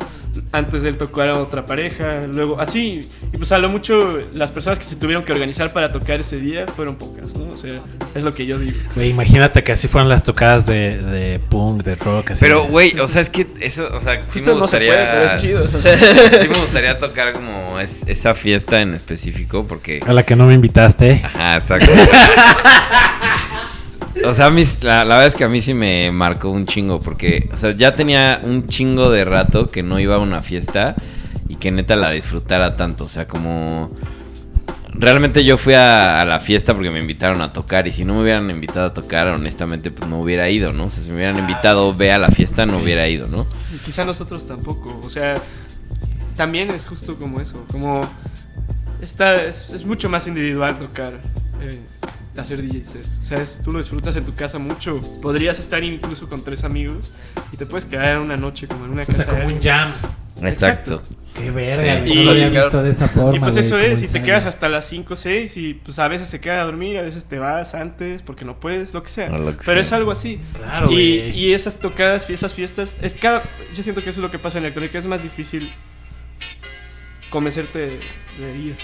antes de él tocó a otra pareja, luego así. Y pues a lo mucho las personas que se tuvieron que organizar para tocar ese día fueron pocas, ¿no? O sea, es lo que yo digo. Güey, imagínate que así fueron las tocadas de, de punk, de rock. Así Pero, güey, o sea, es que eso, o sea, sí Justo me no se gustaría. puede, pero es chido. sí me gustaría tocar como es- esa fiesta en específico porque. A la que no me invitaste. Ajá, exacto. O sea, mí- la, la verdad es que a mí sí me marcó un chingo, porque, o sea, ya tenía un chingo de rato que no iba a una fiesta y que neta la disfrutara tanto. O sea, como... Realmente yo fui a, a la fiesta porque me invitaron a tocar y si no me hubieran invitado a tocar, honestamente, pues no hubiera ido, ¿no? O sea, si me hubieran invitado, ve a la fiesta, no hubiera ido, ¿no? Y quizá nosotros tampoco, o sea, también es justo como eso, como está, es, es mucho más individual tocar, eh, hacer DJ sets. O sea, es- tú lo disfrutas en tu casa mucho. Podrías estar incluso con tres amigos y te puedes quedar una noche como en una O casa. sea, como de un jam. Exacto. Qué verga, Sí. no lo había Y- visto de esa forma. Y pues eso es, y te quedas hasta las 5 o 6 y pues a veces se queda a dormir, a veces te vas antes porque no puedes, lo que sea. O lo que Pero sea. es algo así. Claro, y, y esas tocadas, esas fiestas, es cada, yo siento que eso es lo que pasa en la electrónica, es más difícil convencerte de, de ir.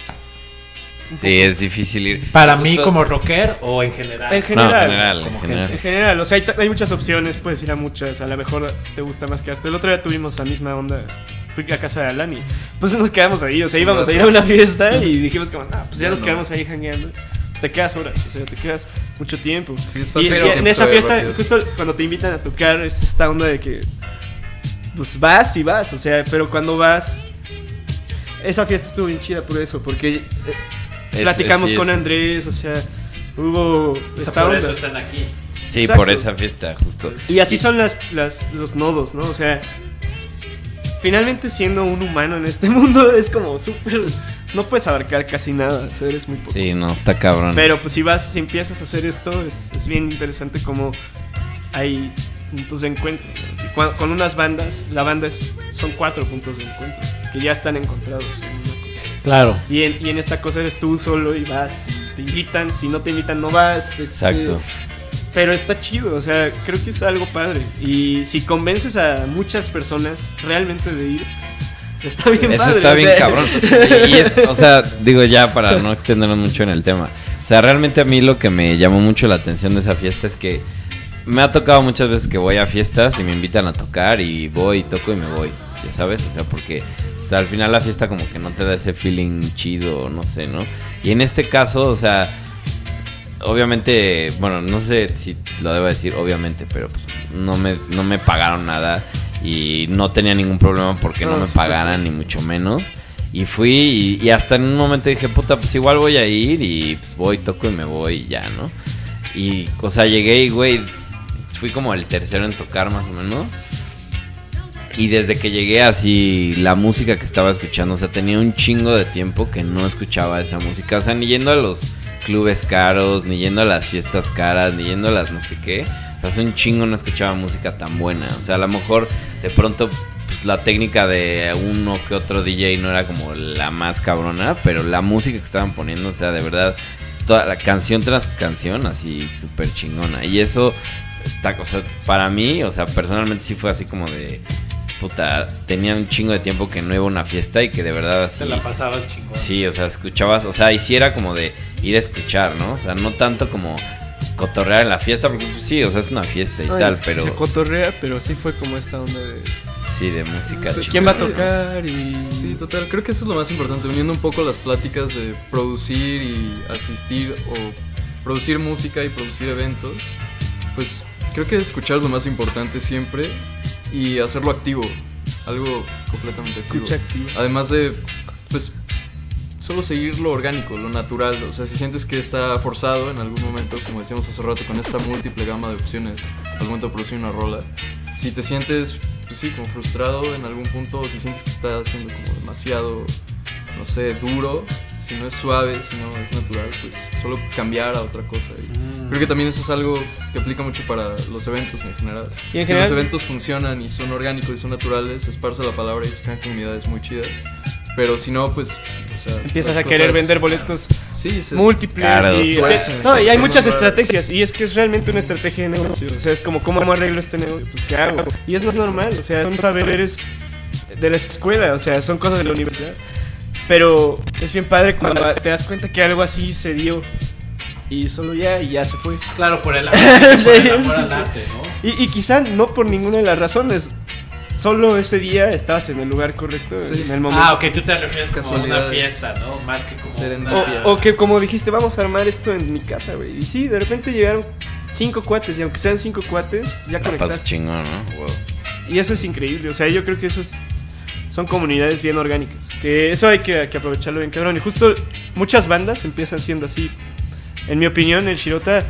Sí, es difícil ir. Para mí como rocker o en general. En No, general. en general, en como general. En general, o sea, hay, hay muchas opciones, puedes ir a muchas, a lo mejor te gusta más quedarte. El otro día tuvimos la misma onda, fui a casa de Alan y pues nos quedamos ahí, o sea, íbamos a ir a una fiesta y dijimos como, ah, pues ya Ya nos no. quedamos ahí jangueando. Te quedas horas, o sea, te quedas mucho tiempo. Sí, es y, fácil y que en esa fiesta, rápido. justo cuando te invitan a tocar, es esta onda de que pues vas y vas, o sea, pero cuando vas... Esa fiesta estuvo bien chida por eso, porque eh, Es- platicamos sí, con es- Andrés, o sea, hubo esta Por onda. eso están aquí. Sí, Exacto. por esa fiesta, justo. Y así son las, las, los nodos, ¿no? O sea, finalmente siendo un humano en este mundo es como súper... No puedes abarcar casi nada, o sea, eres muy poco. Sí, no, está cabrón. Pero pues si vas, si empiezas a hacer esto, es, es bien interesante como hay puntos de encuentro. con unas bandas, la banda es, son cuatro puntos de encuentro que ya están encontrados en. Claro. Y en, y en esta cosa eres tú solo y vas, te invitan, si no te invitan no vas. este, Exacto. Pero está chido, o sea, creo que es algo padre. Y si convences a muchas personas realmente de ir, está bien Eso padre. está bien sea. cabrón. Y es, o sea, digo ya para no extendernos mucho en el tema. O sea, realmente a mí lo que me llamó mucho la atención de esa fiesta es que me ha tocado muchas veces que voy a fiestas y me invitan a tocar y voy, toco y me voy. Ya sabes, o sea, porque sea, al final la fiesta como que no te da ese feeling chido, no sé, ¿no? Y en este caso, o sea, obviamente, bueno, no sé si lo debo decir, obviamente, pero pues, no, me, no me pagaron nada y no tenía ningún problema porque no, No, me pagaran ni mucho menos. Y fui y, y hasta en un momento dije, puta, pues igual voy a ir y pues voy, toco y me voy y ya, ¿no? Y, o sea, llegué y, güey, fui como el tercero en tocar más o menos. Y desde que llegué así, la música que estaba escuchando, o sea, tenía un chingo de tiempo que no escuchaba esa música. O sea, ni yendo a los clubes caros, ni yendo a las fiestas caras, ni yendo a las no sé qué. O sea, hace un chingo no escuchaba música tan buena. O sea, a lo mejor de pronto pues, la técnica de uno que otro DJ no era como la más cabrona, pero la música que estaban poniendo, o sea, de verdad, toda la canción tras canción, así súper chingona. Y eso está, o sea, para mí, o sea, personalmente sí fue así como de. Puta, tenía un chingo de tiempo que no iba a una fiesta y que de verdad así. Te la pasabas chingón. Sí, o sea, escuchabas, o sea, hiciera como de ir a escuchar, ¿no? O sea, no tanto como cotorrear en la fiesta, porque pues, sí, o sea, es una fiesta y Ay, tal, pero Se cotorrea, pero sí fue como esta onda de... sí, de música. pues, ¿Quién va a tocar? Y... Sí, total. Creo que eso es lo más importante. Uniendo un poco las pláticas de producir y asistir o producir música y producir eventos. Pues creo que escuchar es lo más importante siempre y hacerlo activo. Algo completamente activo. Además de, pues, solo seguir lo orgánico, lo natural. O sea, si sientes que está forzado en algún momento, como decíamos hace rato, con esta múltiple gama de opciones al momento de producir una rola, si te sientes, pues sí, como frustrado en algún punto, o si sientes que está siendo como demasiado, no sé, duro, si no es suave, si no es natural, pues solo cambiar a otra cosa. Y Creo que también eso es algo que aplica mucho para los eventos en general. Y en si general- los eventos funcionan y son orgánicos y son naturales, se esparce la palabra y se crean comunidades muy chidas. Pero si no, pues. o sea, Empiezas a querer cosas- vender boletos Sí, se- múltiples Claro, y, tuercen, no, y hay muchas raras. estrategias y es que es realmente una estrategia de negocio o sea es como cómo arreglo este negocio pues qué hago y es es normal o sea son saberes de la escuela o sea son cosas de la universidad pero es bien padre cuando te das cuenta que algo así se dio y solo ya y ya se fue Claro, por el, por el amor Sí, al sí. arte, ¿no? y, y quizá no por ninguna de las razones solo ese día estabas en el lugar correcto Sí. en el momento Ah, ok, tú te refieres como a una fiesta, ¿no? Más que como Serendipia. una... O, o que como dijiste, vamos a armar esto en mi casa, güey. Y sí, de repente llegaron cinco cuates, y aunque sean cinco cuates, ya La conectaste. chingón, ¿no? Wow. Y eso es increíble. O sea, yo creo que eso es, son comunidades bien orgánicas. Que eso hay que, que aprovecharlo bien, cabrón. Y justo muchas bandas empiezan siendo así. En mi opinión, el Shirota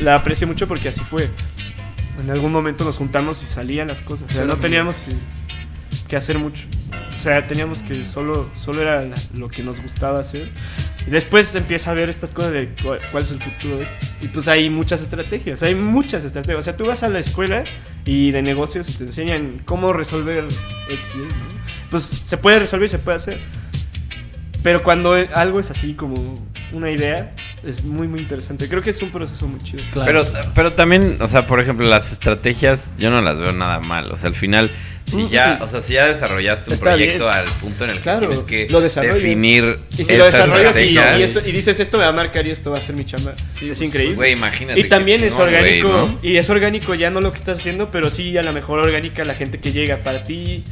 la aprecio mucho porque así fue. En algún momento nos juntamos y salían las cosas. O sea, no teníamos que, que hacer mucho. O sea, teníamos que solo, solo era lo que nos gustaba hacer. Y después se empieza a ver estas cosas de cuál, cuál es el futuro de esto. Y pues hay muchas estrategias, hay muchas estrategias. O sea, tú vas a la escuela y de negocios y te enseñan cómo resolver Y, ¿no? Pues se puede resolver y se puede hacer. Pero cuando algo es así como una idea, es muy, muy interesante. Creo que es un proceso muy chido. Claro. Pero, pero también, o sea, por ejemplo, las estrategias yo no las veo nada mal. O sea, al final, si ya, o sea, si ya desarrollaste un Está proyecto bien. al punto en el que Claro, tienes que lo desarrollas. definir Y si lo desarrollas y, y eso- y dices esto me va a marcar y esto va a ser mi chamba, Sí, es pues, increíble. Güey, imagínate. Y también es chingón, orgánico, ¿no? y es orgánico ya no lo que estás haciendo, pero sí a lo mejor orgánica la gente que llega para ti,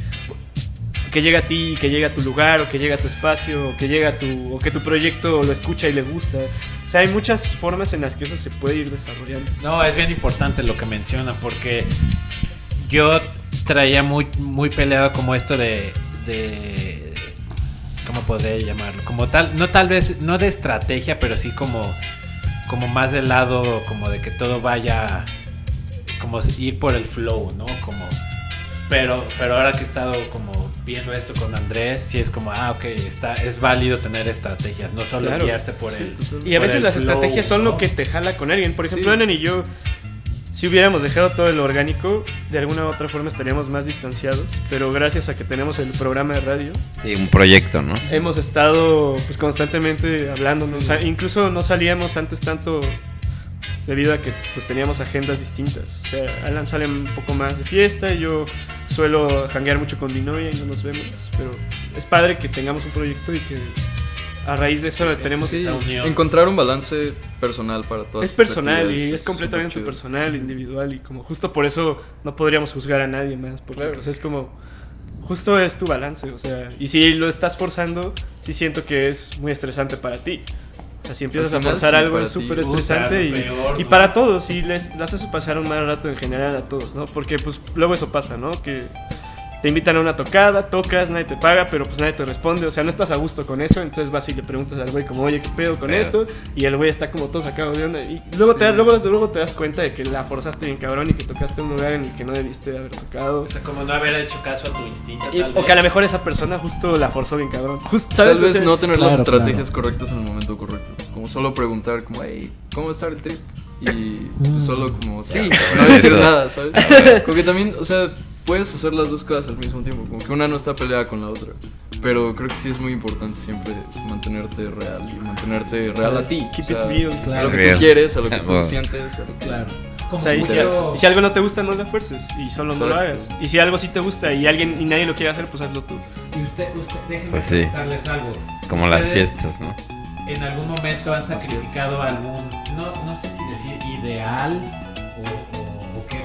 que llega a ti, que llega a tu lugar, o que llega a tu espacio, o que llega a tu, o que tu proyecto lo escucha y le gusta. O sea, hay muchas formas en las que eso se puede ir desarrollando. No, es bien importante lo que menciona porque yo traía muy, muy peleado como esto de, de ¿cómo podría llamarlo? Como tal, no tal vez, no de estrategia, pero sí como, como más del lado, como de que todo vaya, como ir por el flow, ¿no? Como, pero, pero ahora que he estado como viendo esto con Andrés, sí es como, ah, ok, está, es válido tener estrategias, no solo Claro. guiarse por el... Y a veces las flow, estrategias son ¿no? lo que te jala con alguien. Por ejemplo, Sí. Anan y yo, si hubiéramos dejado todo el orgánico, de alguna u otra forma estaríamos más distanciados. Pero gracias a que tenemos el programa de radio, Sí, un proyecto, ¿no? hemos estado pues constantemente hablándonos. Incluso no salíamos antes tanto debido a que pues teníamos agendas distintas. O sea, Alan sale un poco más de fiesta y yo suelo janguear mucho con mi novia y no nos vemos. Pero es padre que tengamos un proyecto y que a raíz de eso tenemos... Sí, esa unión. encontrar un balance personal para todas Es personal y es completamente personal, individual y como justo por eso no podríamos juzgar a nadie más porque Claro. pues es como justo es tu balance, o sea, y si lo estás forzando, sí siento que es muy estresante para ti. O sea, si empiezas Al a final, forzar sí, algo es súper estresante y, peor, y ¿no? para todos, y les, les haces pasar un mal rato en general a todos, ¿no? Porque pues luego eso pasa, ¿no? Que te invitan a una tocada, tocas, nadie te paga, pero pues nadie te responde, o sea, no estás a gusto con eso, entonces vas y le preguntas al güey como, oye, ¿qué pedo con Pero- esto? Y el güey está como todo sacado de onda, y luego, te, Sí. luego, luego te das cuenta de que la forzaste bien cabrón y que tocaste en un lugar en el que no debiste de haber tocado. O sea, como no haber hecho caso a tu instinto. Y- tal o vez. que a lo mejor esa persona justo la forzó bien cabrón. Justo, ¿sabes? Tal O vez sea, no tener las Claro, estrategias correctas en el momento correcto. Como solo preguntar, como, hey, ¿cómo va a estar el trip? Y pues, solo como, sí, no decir nada, ¿sabes? Porque también, o sea, puedes hacer las dos cosas al mismo tiempo. Como que una no está peleada con la otra. Pero creo que sí es muy importante siempre mantenerte real y mantenerte real a ti. Keep o sea, it real, A claro. lo que Real. tú quieres, a lo que tú Bueno. sientes. a lo que- Claro. O sea, y si, y si algo no te gusta, no lo fuerces y solo no lo Exacto. hagas. Y si algo sí te gusta y alguien y nadie lo quiere hacer, pues hazlo tú. Y usted, usted, déjenme Pues sí. preguntarles algo. Como las ¿Ustedes fiestas, ¿no? ¿En algún momento han sacrificado algún, no, no sé si decir ideal o,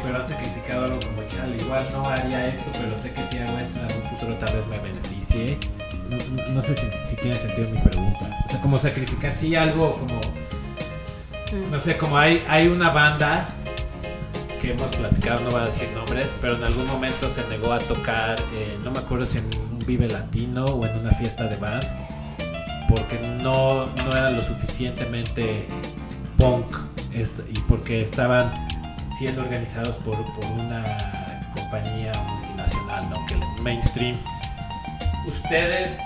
pero han sacrificado algo como chale? Igual no haría esto, pero sé que si hago esto en algún futuro tal vez me beneficie. No, no- no sé si, si tiene sentido mi pregunta. O sea, como sacrificar, sí, algo como, no sé, como hay, hay una banda que hemos platicado, no voy a decir nombres, pero en algún momento se negó a tocar, eh, no me acuerdo si en un Vive Latino o en una fiesta de bands, porque no, no eran lo suficientemente punk y porque estaban siendo organizados por, por una compañía multinacional, ¿no? que el mainstream. Ustedes,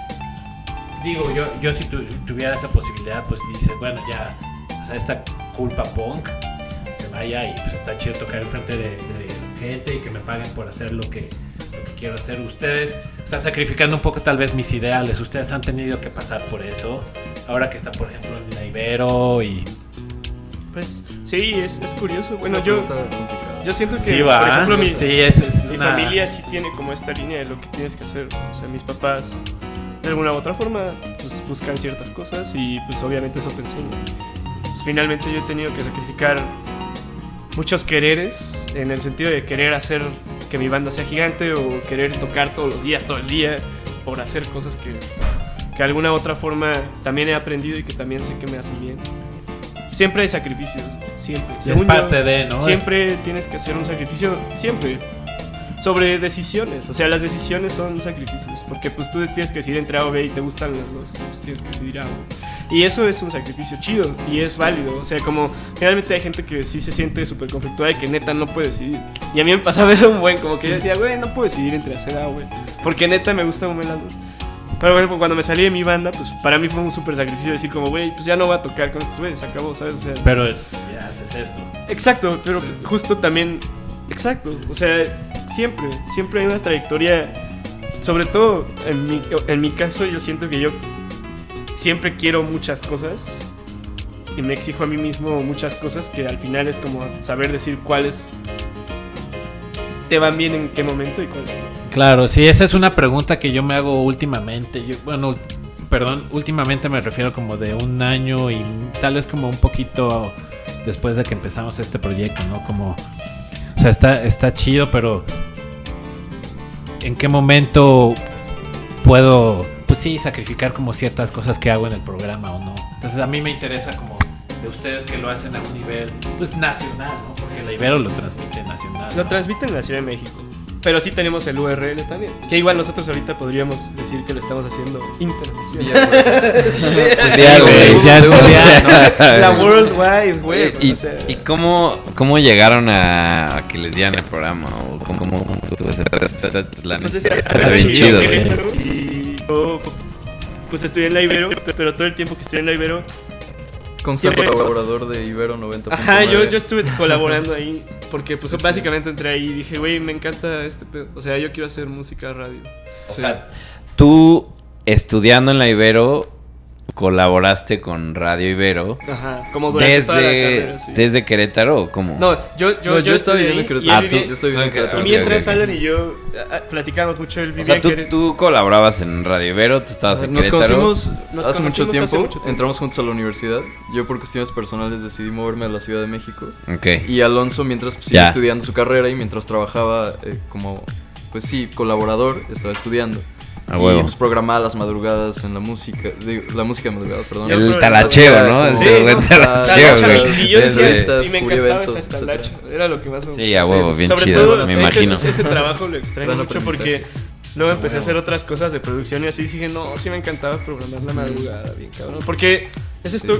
digo, yo, yo si tu- tuviera esa posibilidad, pues dices, bueno, ya, o sea, esta culpa punk pues, se vaya y pues está chido tocar enfrente de, de gente y que me paguen por hacer lo que, lo que quiero hacer. Ustedes están sacrificando un poco tal vez mis ideales, ustedes han tenido que pasar por eso. Ahora que está, por ejemplo, en la Ibero y... Pues sí, es, es curioso. Bueno, Es yo, yo siento que, Sí, va. por ejemplo, mi, sí, eso es mi una... familia sí tiene como esta línea de lo que tienes que hacer. O sea, mis papás, de alguna u otra forma, pues buscan ciertas cosas y pues obviamente eso te enseña. Pues, finalmente yo he tenido que sacrificar muchos quereres en el sentido de querer hacer que mi banda sea gigante o querer tocar todos los días, todo el día, por hacer cosas que, que de alguna u otra forma también he aprendido y que también sé que me hacen bien. Siempre hay sacrificios, siempre. Es Según yo, parte de, ¿no? Siempre tienes que hacer un sacrificio, siempre. Sobre decisiones, o sea, las decisiones son sacrificios, porque pues tú tienes que decidir entre A o B y te gustan las dos, pues tienes que decidir A. Y eso es un sacrificio chido y es válido, o sea, como generalmente hay gente que sí se siente súper conflictuada y que neta no puede decidir. Y a mí me pasaba eso un buen, como que yo decía, güey, no puedo decidir entre hacer A o B, porque neta me gustan un buen las dos. Pero bueno, cuando me salí de mi banda, pues para mí fue un súper sacrificio decir como, güey, pues ya no voy a tocar con estos güeyes, se acabó, ¿sabes? O sea, Pero ya haces esto. Exacto, pero Sí. justo también. Exacto, o sea, siempre, siempre hay una trayectoria. Sobre todo en mi, en mi caso, yo siento que yo siempre quiero muchas cosas y me exijo a mí mismo muchas cosas que al final es como saber decir cuáles van bien en qué momento y. Claro, sí, esa es una pregunta que yo me hago últimamente. Yo, bueno, perdón, últimamente me refiero como de un año y tal vez como un poquito después de que empezamos este proyecto, ¿no? Como, o sea, está, está chido, pero ¿en qué momento puedo, pues sí, sacrificar como ciertas cosas que hago en el programa o no? Entonces a mí me interesa como de ustedes que lo hacen a un nivel, pues nacional, ¿no? Porque la Ibero lo transmite nacional. Lo ¿no? transmiten en la Ciudad de México. Pero sí tenemos el URL también. Que igual nosotros ahorita podríamos decir que lo estamos haciendo internacional. Web. Pues. La Worldwide, güey. ¿Y, o sea, y cómo, cómo llegaron a, a que les dieran el programa? ¿O cómo, cómo, cómo estuvo ese- pues está bien chido, güey. Querétaro, Y yo, pues estudié en la Ibero, pero todo el tiempo que estudié en la Ibero Constante Siempre- colaborador de Ibero 90. Ajá, yo, yo estuve colaborando ahí porque pues Sí, sí. básicamente entré ahí y dije, güey, me encanta este pedo. O sea, yo quiero hacer música radio. O sea, Tú, estudiando en la Ibero, colaboraste con Radio Ibero Ajá, como durante toda la desde, carrera, sí. desde Querétaro, ¿o cómo? No, yo, yo, No, yo estaba viviendo en Querétaro. Ah, tú- vivía- Yo estoy viviendo en Ok, Querétaro. Y mientras. Alan y yo ah, platicamos mucho, él vivía o sea, en tú, Querétaro. tú colaborabas en Radio Ibero, tú estabas en Nos Querétaro. conocimos Nos hace, mucho conocimos tiempo, hace mucho tiempo. entramos juntos a la universidad. Yo por cuestiones personales decidí moverme a la Ciudad de México. Ok. Y Alonso, mientras pues, estudiando su carrera y mientras trabajaba eh, como, pues sí, colaborador, estaba estudiando. A y huevo. pues programaba las madrugadas en la música, digo, la música de madrugada, perdón. El talacheo, ¿no? Sí, Ese ¿no? talacheo, güey. y yo decía, Entrevistas, y me encantaba eventos, esa talacha, era lo que más me gustaba. Sí, a huevo, Sí, bien Sobre chido, todo, me de hecho, imagino. ese, ese trabajo lo extraño mucho porque luego empecé a hacer otras cosas de producción y así dije, no, sí me encantaba programar la madrugada, bien cabrón. Porque es esto,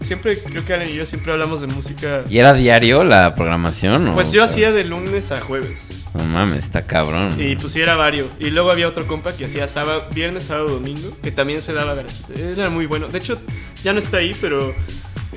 siempre, creo que Alan y yo siempre hablamos de música. ¿Y era diario la programación? o- Pues yo hacía de lunes a jueves. No mames, está cabrón. Y pues sí era. Y luego había otro compa que hacía sábado, viernes, sábado, domingo, que también se daba grasita. Era muy bueno. De hecho, ya no está ahí, pero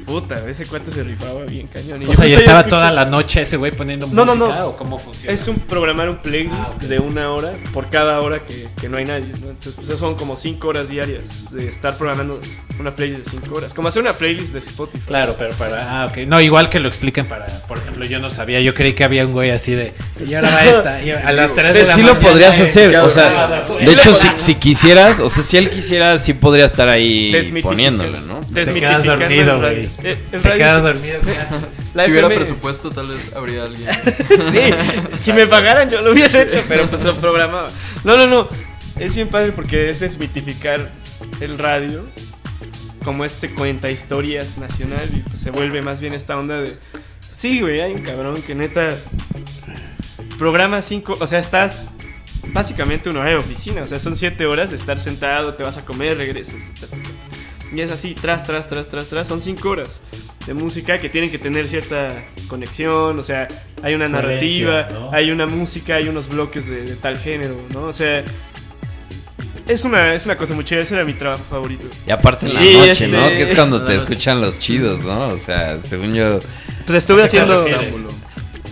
puta, ese cuate se rifaba bien cañón. o sea, y estaba toda la noche ese güey poniendo No, no, música no. o cómo funciona. Es un programar un playlist Ah, ok. de una hora por cada hora que, que no hay nadie. ¿no? Entonces, pues son como cinco horas diarias de estar programando una playlist de cinco horas. Como hacer una playlist de Spotify. Claro, pero para. Ah, ok. No, igual que lo expliquen para. Por ejemplo, yo no sabía. Yo creí que había un güey así de. Y ahora va esta. Y a las 3 de la sí lo mañana podrías es- hacer, o lo sea, de hecho, si, si quisieras, o sea, si él quisiera, sí podría estar ahí poniéndole, ¿no? Te quedas Desmitificando dormido, güey. Eh, en Te radio quedas sí. dormido. ¿qué haces? La si hubiera presupuesto, tal vez habría alguien. sí, si me pagaran yo lo hubiese hecho, pero pues lo programaba. No, no, no. Es bien padre porque es desmitificar el radio como este cuenta historias nacional y pues se vuelve más bien esta onda de... Sí, güey, hay un cabrón que neta programa cinco, o sea, estás básicamente una hora de oficina, o sea, son siete horas de estar sentado, te vas a comer, regresas. ta. Y es así, tras, tras, tras, tras, tras, son cinco horas de música que tienen que tener cierta conexión, o sea, hay una narrativa, hay una música, hay unos bloques de, de tal género, ¿no? O sea, es una, es una cosa muy chida, ese era mi trabajo favorito. Y aparte en la Y noche, este- ¿no? Que es cuando te escuchan los chidos, ¿no? O sea, según yo, Pues estuve ¿A qué te haciendo...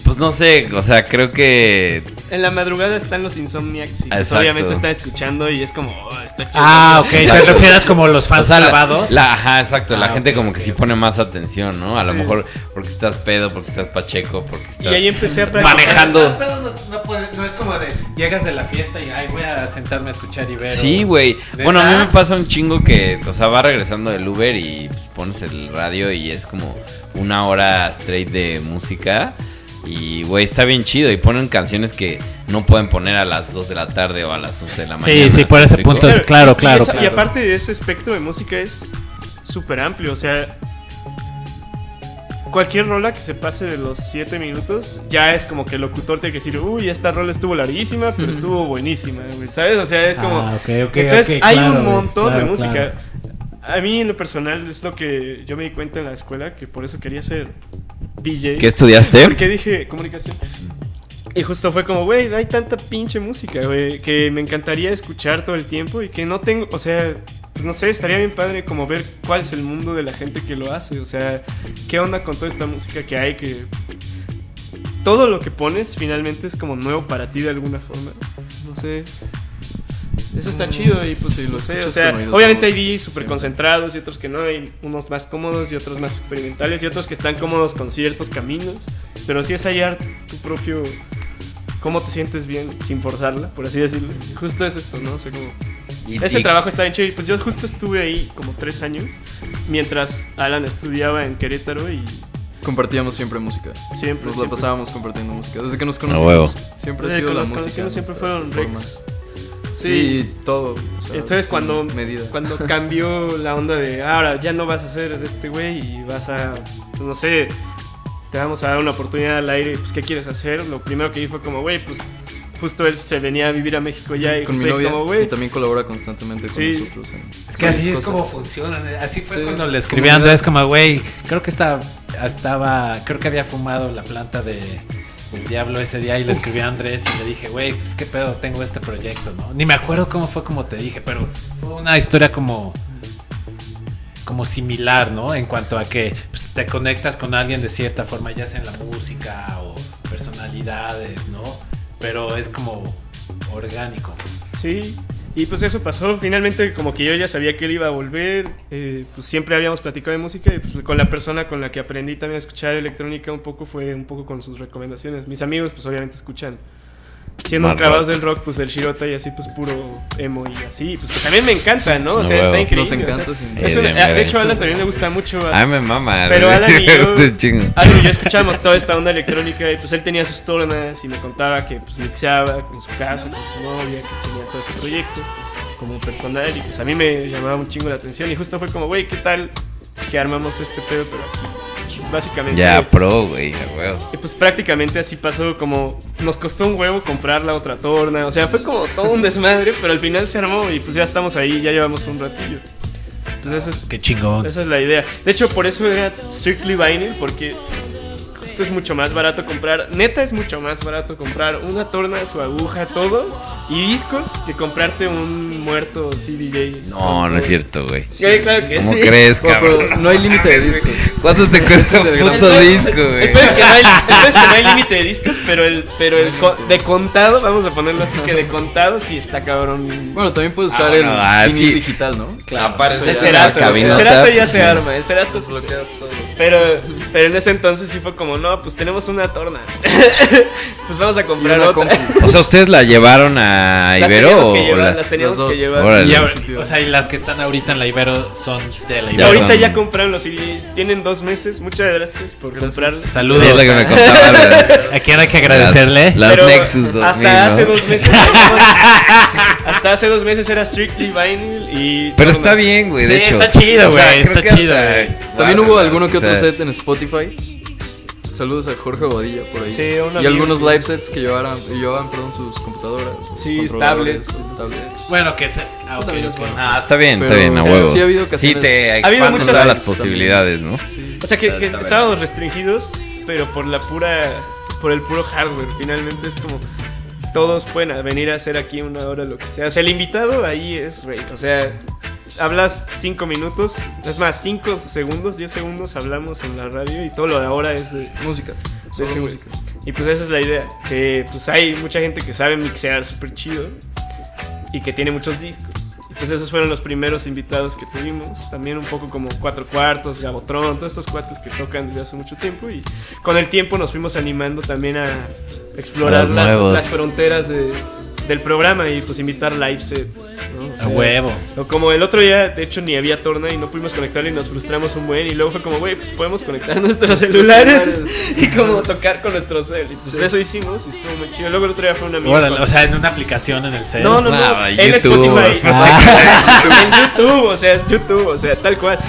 pues no sé, o sea, creo que... En la madrugada están los Insomniacs y pues, obviamente están escuchando y es como, oh, está chido. Ah, ok. Te refieres como los O fans la, la- ajá, exacto, la Ah, gente como que sí pone más atención, ¿no? A lo mejor porque estás pedo, porque estás pacheco, porque estás... Y ahí empecé a. Manejando. No, no puede- no es como de llegas de la fiesta y ay, voy a sentarme a escuchar Ibero. Sí, güey. Bueno, a mí me pasa un chingo que, o sea, va regresando del Uber y pues, pones el radio y es como una hora straight de música. Y, güey, está bien chido. Y ponen canciones que no pueden poner a las 2 de la tarde o a las 11 de la mañana. Sí, sí, por ¿me ese punto es claro, y claro, Y claro. aparte ese espectro de música es súper amplio, o sea, cualquier rola que se pase de los 7 minutos, ya es como que el locutor tiene que decir, uy, esta rola estuvo larguísima, pero estuvo buenísima, güey", ¿sabes? O sea, es como... Ah, ok, ok, Entonces ok, hay claro, un montón claro, de música. claro. A mí en lo personal es lo que yo me di cuenta en la escuela, que por eso quería ser DJ. ¿Qué estudiaste? Porque dije comunicación. Y justo fue como, güey, hay tanta pinche música, güey, que me encantaría escuchar todo el tiempo y que no tengo, o sea, pues no sé, estaría bien padre como ver cuál es el mundo de la gente que lo hace, o sea, qué onda con toda esta música que hay, que todo lo que pones finalmente es como nuevo para ti de alguna forma, no sé. Eso está chido y pues Sí, lo no sé, o sea, obviamente hay DJs súper concentrados y otros que no, hay unos más cómodos y otros más experimentales y otros que están cómodos con ciertos caminos, pero sí es hallar tu propio cómo te sientes bien sin forzarla, por así decirlo. Justo es esto, ¿no? O sea, como Y- ese trabajo está bien chido y pues yo justo estuve ahí como tres años mientras Alan estudiaba en Querétaro y Compartíamos siempre música. siempre Nos la siempre- pasábamos compartiendo música. Desde que nos conocimos. Siempre ha desde sido que la nos música. conocimos siempre fueron forma. Rex. Sí, todo. o sea, Entonces cuando, medida. cuando cambió la onda de ahora ya no vas a ser este güey y vas a, pues, no sé, te vamos a dar una oportunidad al aire, pues ¿qué quieres hacer? Lo primero que dije fue como, güey, pues justo él se venía a vivir a México ya y con mi novia como, güey, y también colabora constantemente con Sí. nosotros. en Es que así es como cosas. funciona. Así fue Sí, cuando le escribí a. Andrés como, güey, creo que estaba, estaba, creo que había fumado la planta de el diablo ese día y le escribí a Andrés y le dije, güey, pues qué pedo, tengo este proyecto, ¿no? Ni me acuerdo cómo fue como te dije, pero fue una historia como como similar, ¿no? En cuanto a que pues, te conectas con alguien de cierta forma, ya sea en la música o personalidades, ¿no? Pero es como orgánico. Sí, y pues eso pasó. Finalmente, como que yo ya sabía que él iba a volver. eh, pues siempre habíamos platicado de música y pues con la persona con la que aprendí también a escuchar electrónica un poco fue un poco con sus recomendaciones. Mis amigos, pues obviamente escuchan. Siendo rock. del rock, pues el Shirota y así, pues puro emo y así, pues que también me encanta, ¿no? O sea, está increíble. Nos o sea, encanta, es Sí, de hecho, a Alan también le gusta mucho. a- Ay, me mama. Pero Alan y yo-. Alan y yo escuchábamos toda esta onda electrónica y pues él tenía sus tornas y me contaba que pues mixeaba en su casa con su novia, que tenía todo este proyecto como personal y pues a mí me llamaba un chingo la atención y justo fue como, güey, ¿qué tal que armamos este pedo pero aquí? Básicamente. Ya, pro, güey, a huevo. Y pues prácticamente así pasó como nos costó un huevo comprar la otra torna, o sea, fue como todo un desmadre, pero al final se armó y pues ya estamos ahí, ya llevamos un ratillo. Pues eso es Qué chingón. esa es la idea. De hecho, por eso era strictly vinyl, porque esto es mucho más barato comprar. Neta es mucho más barato comprar una torna, su aguja, todo y discos que comprarte un muerto CDJ. No, no es cierto, güey. Sí, claro que ¿Cómo sí. crees, cabrón? pero no hay límite de discos. ¿Cuánto te cuesta un puto El- disco, güey? Es que no hay, el peor es que no hay límite de discos, pero el, pero el co- de contado, vamos a ponerlo así que de contado sí está cabrón. Bueno, también puedes Ah, usar el ah, digital, ¿no? Aparece Eso el ya- cerato, ya se arma, el cerato se- Desbloqueas todo. Pero, pero en ese entonces sí fue como, no, pues tenemos una torna. pues vamos a comprar otra. compu. O sea, ¿ustedes la llevaron a Las Ibero teníamos o que llevar, la- las teníamos Las que llevar. Órale. Y ahora- principio. o sea, y las que están ahorita en la Ibero son de la Ya Ibero. ahorita son- ya compraron los CDs. Tienen dos meses. Muchas gracias por comprar. Saludos. Es lo que me contaba. la- ¿A quién hay que agradecerle? Las, las Pero Nexus 2000, hasta hace dos meses. hasta hace dos meses era strictly vinyl y. Pero torna. está bien, güey, de Sí, hecho. está chido, O sea, güey, está chido, güey. También hubo alguno que o otro set en Spotify. Saludos a Jorge Bodilla por ahí. Sí, un y algunos que- live sets que llevaran, llevaban perdón, sus computadoras. sus Sí, tablets. tablets. Bueno, que se. Ah, bueno. Ah, está bien, Pero, está bien, a o sea, huevo. sí ha habido Sí, ocasiones- te Ha habido muchas todas las también. posibilidades, ¿no? Sí. O sea que, estábamos restringidos, pero por la pura. Por el puro hardware. Finalmente es como. Todos pueden venir a hacer aquí una hora lo que sea. O sea, el invitado ahí es rey. O sea, hablas 5 minutos. Es más, 5 segundos, 10 segundos hablamos en la radio y todo lo de ahora es de, Música. Sí, música. Y pues esa es la idea, que pues hay mucha gente que sabe mixear súper chido y que tiene muchos discos. Y pues esos fueron los primeros invitados que tuvimos. También un poco como Cuatro Cuartos, Gabotrón, todos estos cuates que tocan desde hace mucho tiempo. Y con el tiempo nos fuimos animando también a explorar A las, las fronteras de- del programa y pues invitar live sets. ¿no? O A sea, huevo. o como el otro día, de hecho, ni había torna y no pudimos conectarlo y nos frustramos un buen. Y luego fue como, güey, pues podemos conectar nuestros celulares celulares. y como tocar con nuestros cel. Y pues Sí. eso hicimos y estuvo muy chido. Luego el otro día fue un amigo. Con- o sea, en una aplicación en el cel. no, no, no. Ah, en YouTube. Spotify. Ah. en YouTube, o sea, es YouTube, o sea, tal cual.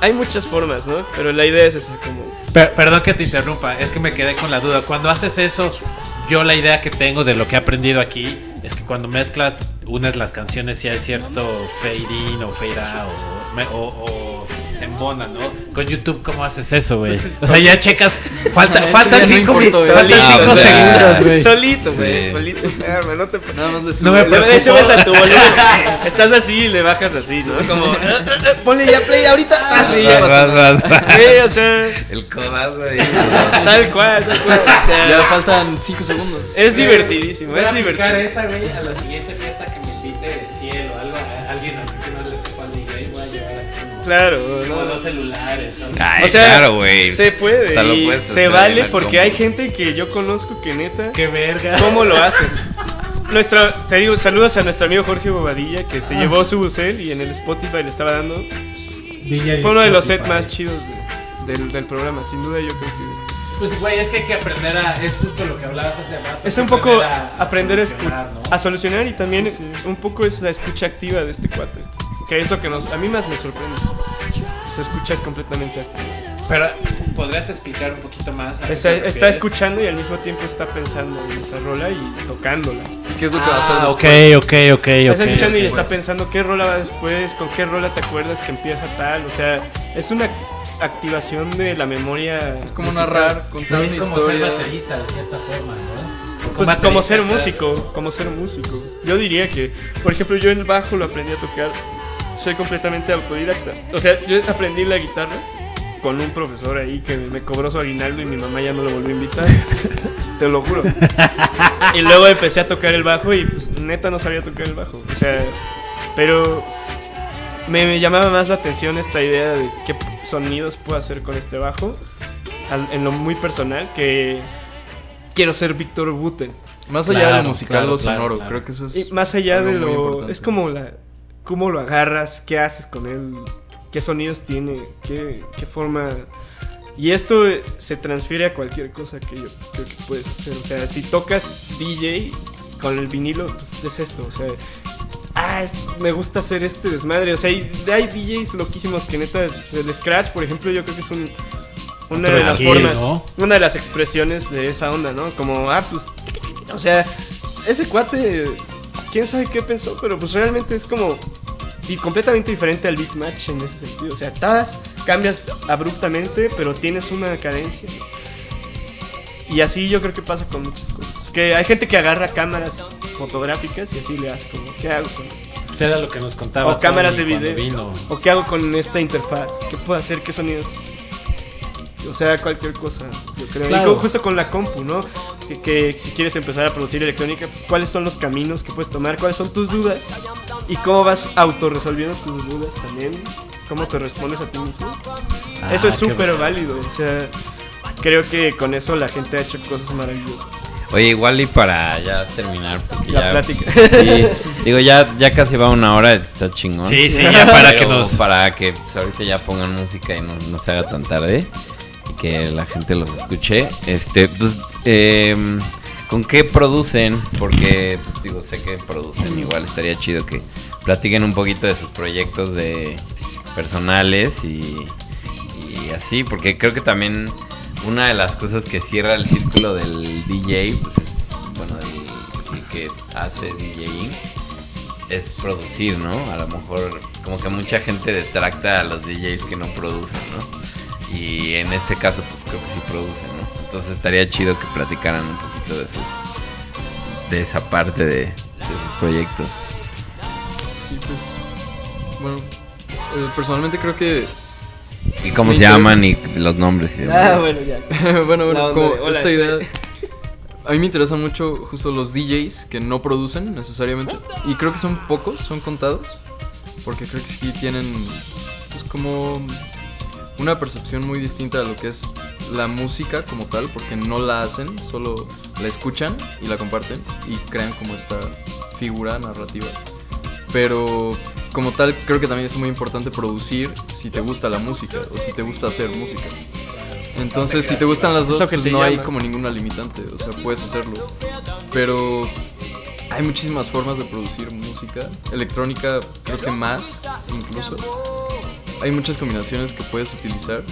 Hay muchas formas, ¿no? Pero la idea es esa, como. Per- perdón que te interrumpa, es que me quedé con la duda. Cuando haces eso, yo la idea que tengo de lo que he aprendido aquí es que cuando mezclas, unes las canciones y hay cierto fade in o fade out o, o- o se embona, ¿no? Con YouTube, ¿cómo haces eso, güey? Pues, O sea, ya checas, falta- faltan ya no cinco, mi- importa, güey. faltan Ah, cinco o sea, segundos, güey. Solito, güey. Sí. Solito se arma, no te. Nada más le No me subes- Le, subes a tu volumen. Estás así y le bajas así, ¿no? Como. "Eh, eh, eh, ponle ya play ahorita. Así, Vas, ya. Sí, o sea. El codazo ahí. Tal cual, tal cual. O sea, Ya faltan 5 segundos. es divertidísimo, es divertido. esa, güey, a la siguiente fiesta que Claro, como ¿no? dos celulares. o algo. Ay, O sea, claro, güey. Se puede y se vale porque hay gente que yo conozco que neta, ¡Qué verga! ¿cómo lo hacen? Nuestra, te digo, saludos a nuestro amigo Jorge Bobadilla que Ah. se llevó su bucel y en el Spotify le estaba dando. DJ Fue uno de los sets más chidos de- del, del programa, sin duda yo creo que... Pues, güey, es que hay que aprender a. Es justo lo que hablabas hace rato. Es un poco a, aprender a, solucionar, ¿no? a solucionar y también Sí, sí. un poco es la escucha activa de este cuate. Que es lo que nos, a mí más me sorprende. Su escucha es completamente. Pero ¿podrías explicar un poquito más? Está, está escuchando y al mismo tiempo está pensando en esa rola y tocándola. ¿Qué es lo que va a hacer Ah, ok, después? ok, ok, Está ok. escuchando y está pensando qué rola va después, con qué rola te acuerdas que empieza tal. O sea, es una activación de la memoria. Es como musical. narrar, contar Es una como ser historia. baterista de cierta forma, ¿no? Pues como ser músico, como ser músico. Yo diría que, por ejemplo, yo el bajo lo aprendí a tocar, soy completamente autodidacta. O sea, yo aprendí la guitarra con un profesor ahí que me cobró su aguinaldo y mi mamá ya no lo volvió a invitar. Te lo juro. Y luego empecé a tocar el bajo y pues neta no sabía tocar el bajo. O sea, pero me, me llamaba más la atención esta idea de qué sonidos puedo hacer con este bajo al- en lo muy personal que quiero ser Víctor Buten. Más allá de Claro, lo musical, claro, lo sonoro. claro. Creo que eso es. Y más allá algo de lo. importante. Es como la. ¿Cómo lo agarras? ¿Qué haces con él? ¿Qué sonidos tiene? ¿Qué, qué forma.? Y esto se transfiere a cualquier cosa que yo creo que puedes hacer. O sea, si tocas DJ con el vinilo, pues es esto. O sea, ah, es- me gusta hacer este desmadre. O sea, hay, hay DJs loquísimos que neta. pues, el Scratch, por ejemplo, yo creo que es un. Una Otro de las skill, formas, ¿no? una de las expresiones de esa onda, ¿no? Como, ah, pues, o sea, ese cuate, quién sabe qué pensó, pero pues realmente es como di- completamente diferente al beat match en ese sentido. O sea, estás, cambias abruptamente, pero tienes una cadencia. Y así yo creo que pasa con muchas cosas. Que hay gente que agarra cámaras fotográficas y así le hace como, ¿qué hago con esto? Pues era lo que nos contaba. O cámaras de video. vino. ¿O qué hago con esta interfaz? ¿Qué puedo hacer? ¿Qué sonidos? O sea, cualquier cosa, yo creo. Claro. Y con- justo con la compu, ¿no? Que, que si quieres empezar a producir electrónica, pues cuáles son los caminos que puedes tomar, cuáles son tus dudas y cómo vas autorresolviendo tus dudas también, cómo te respondes a ti mismo. Ah, eso es súper válido, o sea, creo que con eso la gente ha hecho cosas maravillosas. Oye, igual y para ya terminar, porque La ya... plática. Sí, digo, ya, ya casi va una hora, está chingón. Sí, sí, ya para que nos. Para que pues, ahorita ya pongan música y no, no se haga tan tarde. Y que la gente los escuche. Este, pues, em, ¿con qué producen? Porque, pues, digo, sé que producen. Igual estaría chido que platiquen un poquito de sus proyectos de personales y, y así. Porque creo que también una de las cosas que cierra el círculo del DJ, pues es, bueno, el, el que hace DJing es producir, ¿no? A lo mejor como que mucha gente detracta a los DJs que no producen, ¿no? Y en este caso pues creo que sí producen, ¿no? Entonces estaría chido que platicaran un poquito de sus, de esa parte de, de sus proyectos. Sí, pues. Bueno, eh, personalmente creo que. Y cómo se interesa. llaman y los nombres y demás. Ah, bueno, ya. bueno, bueno, No, como hola, esta idea. A mí me interesan mucho justo los DJs que no producen necesariamente. Y creo que son pocos, son contados. Porque creo que sí tienen. Pues como. Una percepción muy distinta de lo que es la música como tal. Porque no la hacen, solo la escuchan y la comparten. Y crean como esta figura narrativa. Pero como tal, creo que también es muy importante producir si te gusta la música o si te gusta hacer música. Entonces, si te gustan las dos, pues no hay como ninguna limitante, o sea, puedes hacerlo. Pero hay muchísimas formas de producir música, electrónica creo que más incluso. Hay muchas combinaciones que puedes utilizar.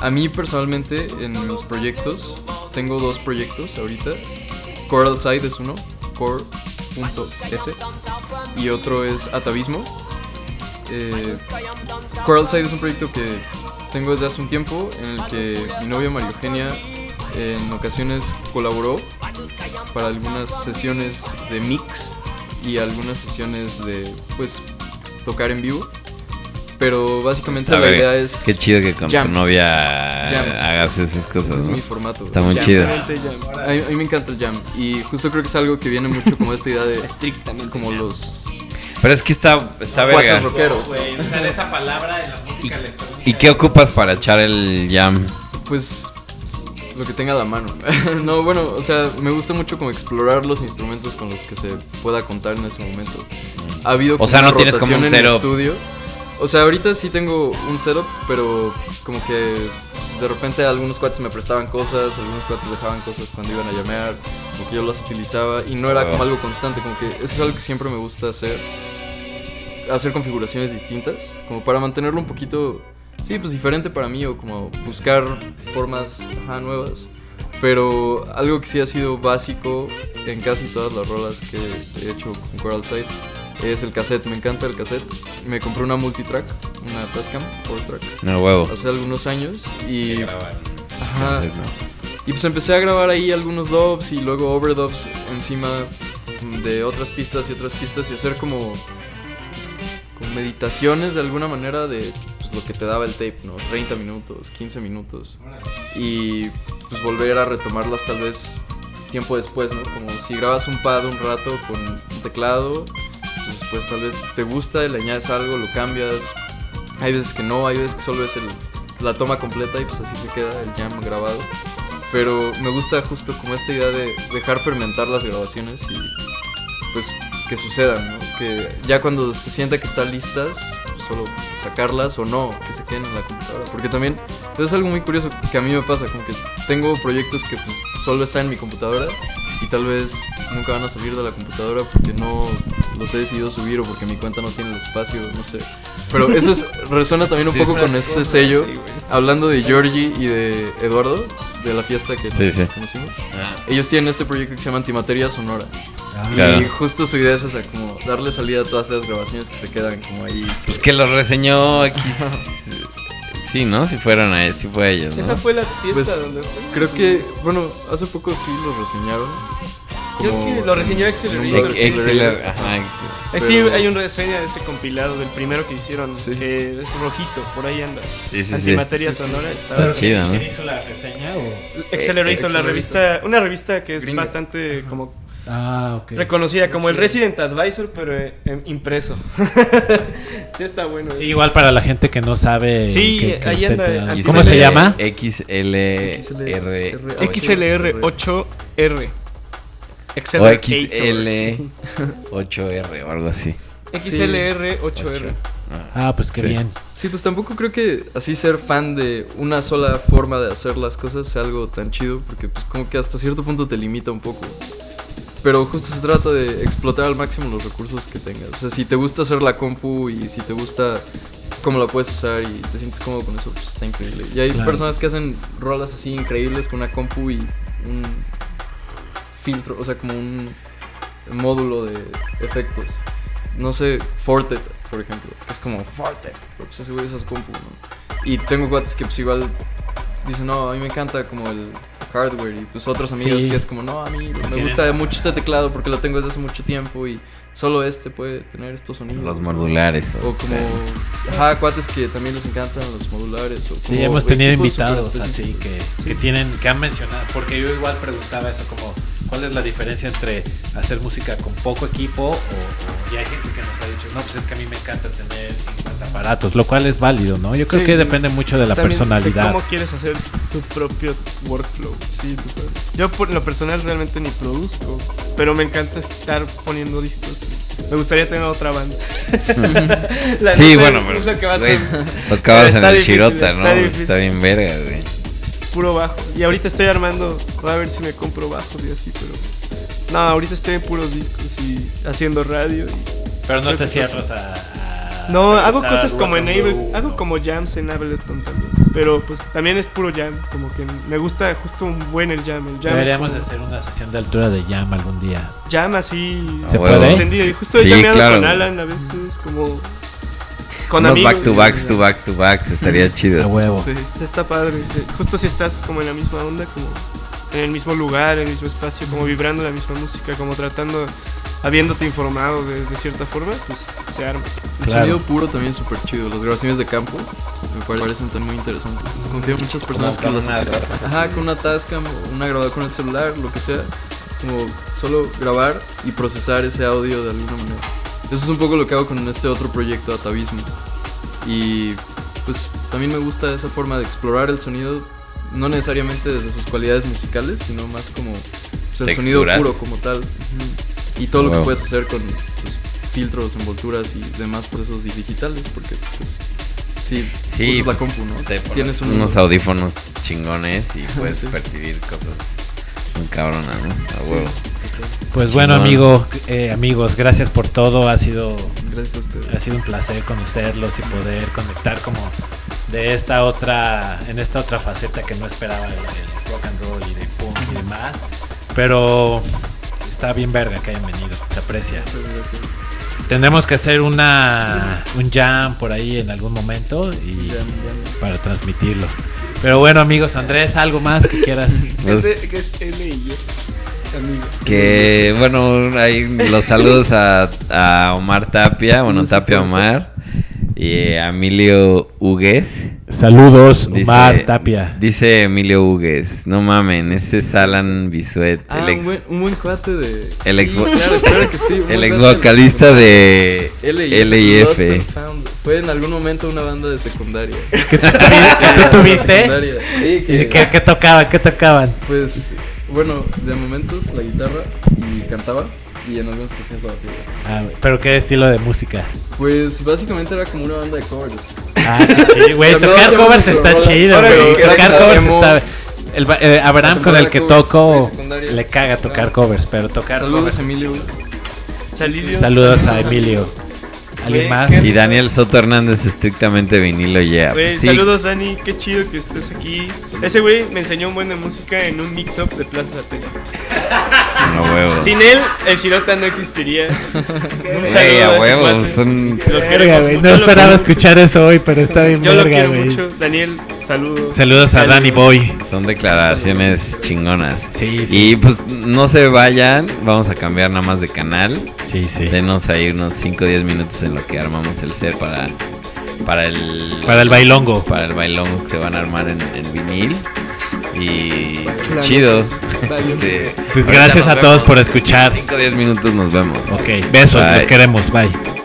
A mí personalmente en mis proyectos, tengo dos proyectos ahorita. Coral Side es uno, core.s, y otro es Atavismo. Eh, Coral Side es un proyecto que tengo desde hace un tiempo en el que mi novia María Eugenia en ocasiones colaboró para algunas sesiones de mix y algunas sesiones de pues tocar en vivo. Pero básicamente A la ver, idea es Qué chido que con Jams. tu novia Jams. hagas esas cosas, ese es ¿no? mi formato. Está muy Jam. chido. A mí, a mí me encanta el jam y justo creo que es algo que viene mucho como esta idea de Estrictamente. es como los Pero es que está, está verga. rockeros. Usar esa palabra en la música electrónica. ¿Y qué ocupas para echar el jam? Pues lo que tenga a la mano. no, bueno, o sea, me gusta mucho como explorar los instrumentos con los que se pueda contar en ese momento. Ha habido O sea, no tienes como un en el estudio. O sea, ahorita sí tengo un setup, pero como que pues, de repente algunos cuates me prestaban cosas, algunos cuates dejaban cosas cuando iban a llamear, como que yo las utilizaba y no era Ah. como algo constante, como que eso es algo que siempre me gusta hacer. Hacer configuraciones distintas, como para mantenerlo un poquito Sí, pues diferente para mí o como buscar formas ajá, nuevas. Pero algo que sí ha sido básico en casi todas las rolas que he hecho con Coral Side es el cassette. Me encanta el cassette. Me compré una multitrack, una Tascam 4 track, No huevo. hace algunos años y Ajá. ajá, y pues empecé a grabar ahí algunos dubs y luego overdubs encima de otras pistas y otras pistas y hacer como, pues, como meditaciones de alguna manera de pues, lo que te daba el tape, ¿no? 30 minutos, 15 minutos. Y pues volver a retomarlas tal vez tiempo después, ¿no? Como si grabas un pad un rato con un teclado, pues tal vez te gusta, le añades algo, lo cambias. Hay veces que no, hay veces que solo es el, la toma completa y pues así se queda el jam grabado. Pero me gusta justo como esta idea de dejar fermentar las grabaciones y pues que sucedan, ¿no? Que ya cuando se sienta que están listas, pues, solo sacarlas o no, que se queden en la computadora. Porque también es algo muy curioso que a mí me pasa, como que tengo proyectos que pues solo están en mi computadora y tal vez nunca van a salir de la computadora porque no los he decidido subir o porque mi cuenta no tiene el espacio, no sé. Pero eso es, resuena también un Sí, poco con es este sello, sí, hablando de Georgie y de Eduardo, de la fiesta que Sí, nos sí. conocimos. Ellos tienen este proyecto que se llama Antimateria Sonora. Claro. Y justo su idea es esa, como darle salida a todas esas grabaciones que se quedan como ahí. Pues que lo reseñó aquí. Sí, ¿no? Si fueron a si fue a ellos, ¿no? Esa fue la fiesta Pues, donde fue. Creo Sí. que, bueno, hace poco sí lo reseñaron. Creo que lo reseñó Accelerator. ajá, ex- Eh, sí, hay una reseña de ese compilado del primero que hicieron, Sí. que es rojito, por ahí anda. Sí, sí, sí. Antimateria Sí, sí. sonora está chido, ¿no? ¿Quién hizo la reseña o...? Accelerator, la revista, una revista que es bastante como Ah, ok. reconocida como el Resident Advisor, pero eh, em, impreso. sí está bueno. Sí, eso. igual para la gente que no sabe... Sí, que- que ahí anda, ahí ¿Cómo se llama? XLR. XLR8R. O Accelerator. XL8R o algo así. XLR8R. Ah, pues qué Sí. bien. Sí, pues tampoco creo que así ser fan de una sola forma de hacer las cosas sea algo tan chido, porque pues como que hasta cierto punto te limita un poco. Pero justo se trata de explotar al máximo los recursos que tengas. O sea, si te gusta hacer la compu y si te gusta cómo la puedes usar y te sientes cómodo con eso, pues está increíble. Y hay Claro. personas que hacen rolas así increíbles con una compu y un filtro, o sea, como un módulo de efectos. No sé, Fortet, por ejemplo, que es como Fortet, pero pues ese güey compu, ¿no? Y tengo cuates que pues igual dicen, no, a mí me encanta como el hardware y pues otros amigos Sí. que es como, no, a mí me gusta mucho este teclado porque lo tengo desde hace mucho tiempo y solo este puede tener estos sonidos. Los modulares. O como, ajá, cuates que también les encantan los modulares. O Sí, como hemos tenido invitados así que, que tienen, que han mencionado, porque yo igual preguntaba eso como, ¿cuál es la diferencia entre hacer música con poco equipo o, o- y hay gente que nos ha dicho, no, pues es que a mí me encanta tener 50 aparatos, lo cual es válido, ¿no? Yo creo Sí. que depende mucho de la de personalidad. ¿Cómo quieres hacer tu propio workflow? Sí, total. Yo por lo personal realmente ni produzco, pero me encanta estar poniendo discos. Me gustaría tener otra banda. La Sí, bueno, es pero. lo que vas a- tocabas en Está el difícil, Shirota, está ¿no? Difícil. Está bien verga, güey. Puro bajo. Y ahorita estoy armando, voy a ver si me compro bajos y así, pero... No, ahorita estoy en puros discos y haciendo radio. y- Pero no te cierras a... a No, hago cosas como en Ableton, hago como jams en Ableton también. Pero pues también es puro jam, como que me gusta justo un buen el jam. El jam Deberíamos como de hacer una sesión de altura de jam algún día. jam así ¿Se Ah, puede? extendido. Y justo Sí, he claro. con Alan a veces, como con Unos amigos. back to backs to backs to backs. Estaría chido. A huevo. Sí. Pues está padre. de- Justo si estás como en la misma onda, como en el mismo lugar, en el mismo espacio, como vibrando la misma música, como tratando, habiéndote informado de, de cierta forma, pues se arma. El Claro. sonido puro también es súper chido. Las grabaciones de campo me parecen también muy interesantes. Que hay muchas personas que con las Ajá, con una Tascam una grabadora con el celular, lo que sea. Como solo grabar y procesar ese audio de alguna manera. Eso es un poco lo que hago con este otro proyecto, Atavismo. Y pues también me gusta esa forma de explorar el sonido, no necesariamente desde sus cualidades musicales, sino más como pues, el sonido puro como tal. Y todo lo que puedes hacer con pues, filtros, envolturas y demás procesos digitales, porque pues sí, Sí, usas la pues, compu, ¿no? Tienes un- unos audífonos chingones y puedes Sí. percibir cosas muy cabronas, ¿no? A huevo. Pues bueno, amigo, eh, amigos, gracias por todo. Ha sido Gracias a ustedes. Ha sido un placer conocerlos y poder conectar como de esta otra, en esta otra faceta que no esperaba del del rock and roll y de punk y demás. Pero está bien verga que hayan venido, se aprecia. Tendremos que hacer una un jam por ahí en algún momento y para transmitirlo. Pero bueno, amigos, Andrés, algo más que quieras. Pues, que es L y F. Amigo. que bueno, ahí los saludos a, a Omar Tapia, bueno, Tapia. Omar y a Emilio Hugues. Saludos, Dice- Omar Tapia. Dice Emilio Hugues, no mamen, este es Alan Bisuet, Ah, el ex, un, buen, un buen cuate de. El ex- Sí, claro, claro que sí. el ex vocalista de L L y Lost F. and Found. Fue en algún momento una banda de secundaria. ¿Qué tú tuviste? Secundaria. Sí, ¿Y que, ¿Qué, qué tocaban? ¿Qué tocaban? Pues, bueno, de momentos la guitarra y cantaba. Y en algunas ocasiones la batería. Ah, ¿Pero qué estilo de música? Pues básicamente era como una banda de covers. Ah, qué. Güey, tocar covers está chido, güey. Tocar covers está... El, eh, Abraham con el que toco covers, le caga tocar Ah. covers, pero tocar Saludos, covers. Emilio. Saludos. Saludos a Emilio. ¿Alguien más? Y Daniel Soto Hernández estrictamente vinilo pues sí. Saludos, Dani. Qué chido que estés aquí. Ese güey me enseñó un buen de música en un mix-up de Plaza Satélite. No huevo. Sin él, el Shirota no existiría. Un a son- Lo Verga, No lo esperaba escuchar eso hoy, pero está bien Yo lo verga, quiero güey. mucho. Daniel, saludos. Saludos a Danny Boy. Son declaraciones chingonas. Sí, sí. Y pues no se vayan, vamos a cambiar nada más de canal. Sí, sí. Denos ahí unos 5 o 10 minutos en lo que armamos el set para, para el Para el bailongo. para el bailongo que se van a armar en, en vinil. Y Claro. chido. Vale. Este, Pues gracias a todos vemos. por escuchar. 5 o 10 minutos nos vemos. Ok, besos, Bye. los queremos. Bye.